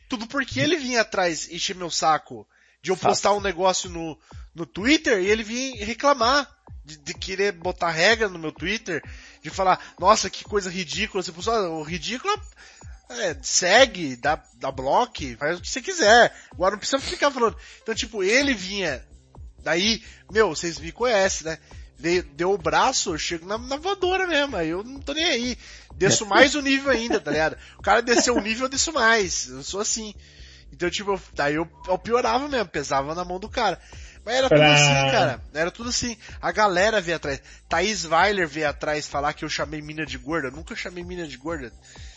tudo porque ele vinha atrás encher meu saco de eu postar um negócio no, no Twitter e ele vinha reclamar. De, de querer botar regra no meu Twitter, de falar, nossa, que coisa ridícula, você postou, o ridículo é, segue, dá, dá bloco, faz o que você quiser. Agora não precisa ficar falando. Então, tipo, ele vinha, daí, meu, vocês me conhecem, né? Dei- Deu o braço, eu chego na, na voadora mesmo, aí eu não tô nem aí. Desço mais o nível ainda, tá ligado? O cara desceu um nível, eu desço mais. Eu sou assim. Então, tipo, eu- daí eu, eu piorava mesmo, pesava na mão do cara. Mas era tudo Pra- assim, cara. Era tudo assim. A galera veio atrás. Thaís Weiler veio atrás falar que eu chamei mina de gorda. Eu nunca chamei mina de gorda.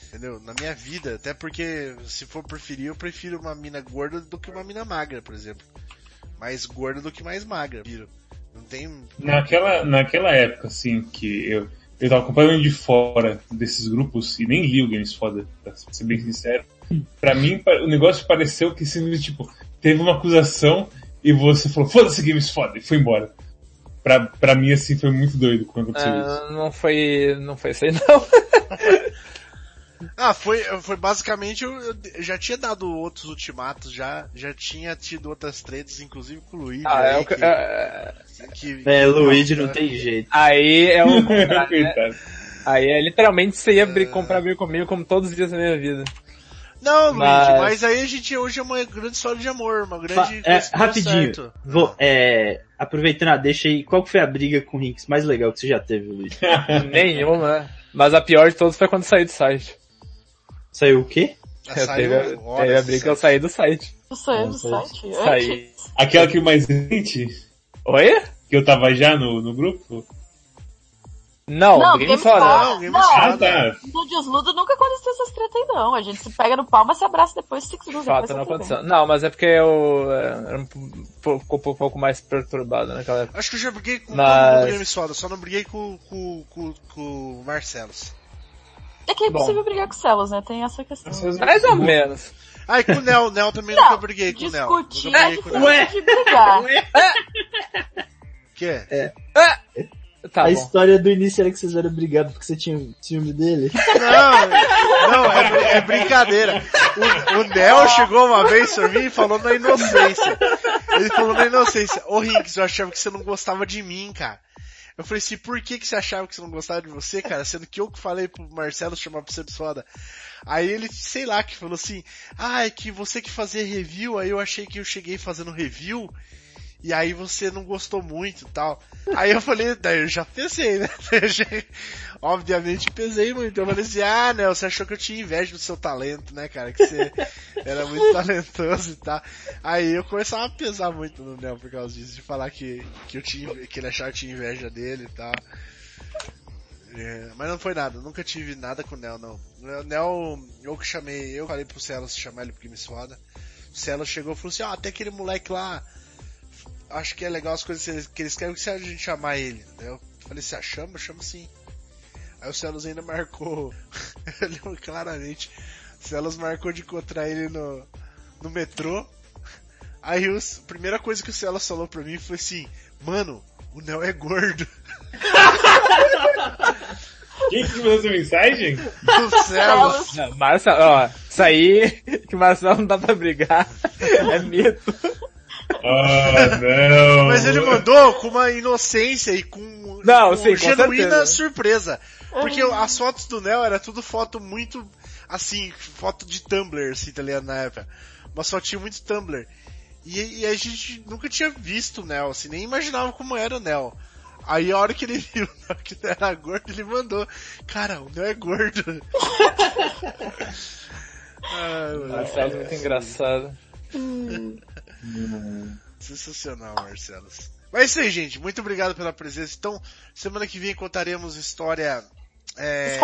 Entendeu? Na minha vida. Até porque, se for preferir, eu prefiro uma mina gorda do que uma mina magra, por exemplo. Mais gorda do que mais magra. Prefiro. Não tem. Naquela, naquela época, assim, que eu, eu tava completamente de fora desses grupos e nem li o Games Foda, pra ser bem sincero. Pra mim, o negócio pareceu que simplesmente, tipo, teve uma acusação e você falou, foda-se Games Foda, e foi embora. Pra, pra mim, assim, foi muito doido quando aconteceu isso. Ah, não foi, não foi isso aí não. Ah, foi, foi basicamente, eu, eu já tinha dado outros ultimatos, já, já tinha tido outras tretas, inclusive com o Luigi. Ah, é o que- que, é- que- É, Luigi não tem jeito. aí é o contrário, né? Aí é literalmente você ia abrir, comprar briga comigo como todos os dias da minha vida. Não, Luigi, Mas- mas aí a gente hoje é uma grande história de amor, uma Fa- grande é, rapidinho. certo. Vou, é, aproveitando a deixa aí, qual que foi a briga com o Rinks mais legal que você já teve, Luigi? Nenhuma, né? Mas a pior de todas foi quando saí do site. Saiu o quê? Eu saiu teve, teve a briga que eu saí do site. Eu saiu do site saí. Aquela que mais recente, Oi? que eu tava já no, no grupo? Não, Não, Game Game Foda. Foda. Não, Game Não. Foda. Ah, tá. No Desludo nunca aconteceu essas tretas aí não. A gente se pega no palma, se abraça depois, cinco segundos Fato, não aconteceu. Não, mas é porque eu é, era um pouco, um pouco mais perturbado naquela época. Acho que eu já briguei com Mas- do Game Soda, só não briguei com, com, com, com o Marcelos. bem. É que é Bom. impossível brigar com o Celos, né? Tem essa questão. Mais ou menos. Ah, e com o Nel, o Nel também Não, nunca briguei com o Nel. Discutir é o diferente de brigar. O quê? Tá a bom. história do início era que vocês eram brigados porque você tinha ciúme dele. Não, não, é, é brincadeira. O, o Nel chegou uma vez pra mim e falou na inocência. Ele falou na inocência, ô Rinks, eu achava que você não gostava de mim, cara. Eu falei assim, por que, que você achava que você não gostava de você, cara? Sendo que eu que falei pro Marcelo chamar pra você de foda. Aí ele, sei lá, que falou assim, ah, é que você que fazia review, aí eu achei que eu cheguei fazendo review, e aí você não gostou muito e tal. Aí eu falei, daí eu já pensei, né? Já- Obviamente pesei muito. Eu falei assim, ah, Nel, você achou que eu tinha inveja do seu talento, né, cara? Que você era muito talentoso e tal. Aí eu começava a pesar muito no Nel por causa disso, de falar que, que eu tinha, que ele achava que eu tinha inveja dele e tal. É, mas não foi nada, nunca tive nada com o Nel, não. O Nel, eu que chamei, eu falei pro Celos chamar ele pro Game Foda. O Celos chegou e falou assim, ó, até aquele moleque lá, acho que é legal as coisas que eles- que eles querem, que se a gente chamar ele? Eu falei, se a chama, chama sim. Aí o Celos ainda marcou, eu lembro claramente, o Celos marcou de encontrar ele no, no metrô. Aí os, a primeira coisa que o Celos falou pra mim foi assim, mano, o Nel é gordo. Quem que mandou essa mensagem? O Celos. Marcelo, ó, isso aí que Marcelo não dá pra brigar é mito. Ah, não. Mas ele mandou com uma inocência e com, Não, com sim, com genuína certeza. surpresa. Porque as fotos do Nel era tudo foto muito, assim, foto de Tumblr, assim, tá ligado, na época. Uma fotinha muito Tumblr. E, e a gente nunca tinha visto o Nel, assim, nem imaginava como era o Nel. Aí a hora que ele viu que ele era gordo, ele mandou, cara, o Nel é gordo. Ai, mano. Marcelo é muito engraçado. Sensacional, Marcelo. Mas é isso aí, gente. Muito obrigado pela presença. Então, semana que vem contaremos história é,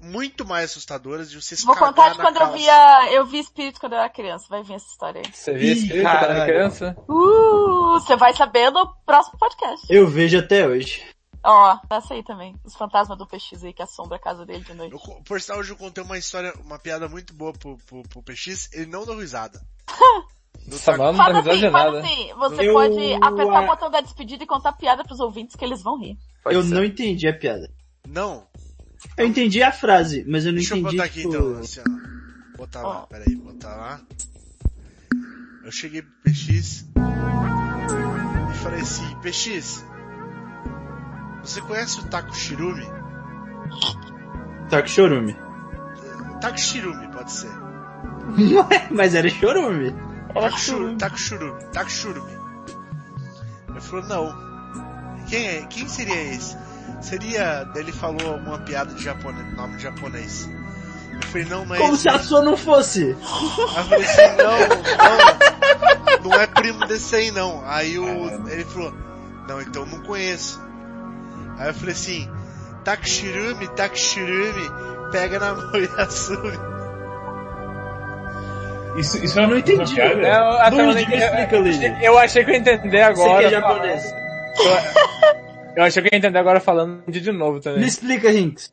muito mais assustadoras de vocês Vou contar de quando eu via, eu vi espírito quando eu era criança. Vai vir essa história aí. Você Ih, clipe quando era criança? Uh, você vai saber no próximo podcast. Eu vejo até hoje. Ó, tá essa aí também. Os fantasmas do PX aí que assombra a casa dele de noite. Eu, por sinal, hoje eu contei uma história, uma piada muito boa pro, pro, pro PX, ele não deu risada. Taco- mano não dá assim, nada. assim. Você Eu- pode apertar o botão da despedida e contar piada pros ouvintes que eles vão rir. Pode eu ser. não entendi a piada. Não. Eu entendi a frase, mas eu não Deixa eu entendi, botar aqui tipo... então, assim, ó. Botar lá, Ó. peraí, botar lá. Eu cheguei pro PX e falei assim, PX, você conhece o Taco Shirumi? Taco chorume. Taco Shirumi, pode ser. mas era. Era Taco Shurumi, Taco Shurumi. Ele falou, não. Quem é? Quem seria esse? Seria. Ele falou alguma piada de japonês, nome de japonês. Eu falei, não, não é Como esse. se a sua não fosse. Aí eu falei assim, não, não, não é primo desse aí não. Aí o, ele falou, não, então não conheço. Aí eu falei assim, Takshirumi, Takshirumi, pega na mão. Isso, isso é uma não entendi. piada? Eu, até eu, me explica, eu, eu achei que eu ia entender agora. Você que é japonês. Eu, eu achei que eu ia entender agora falando de de novo também. Me explica, Rinks.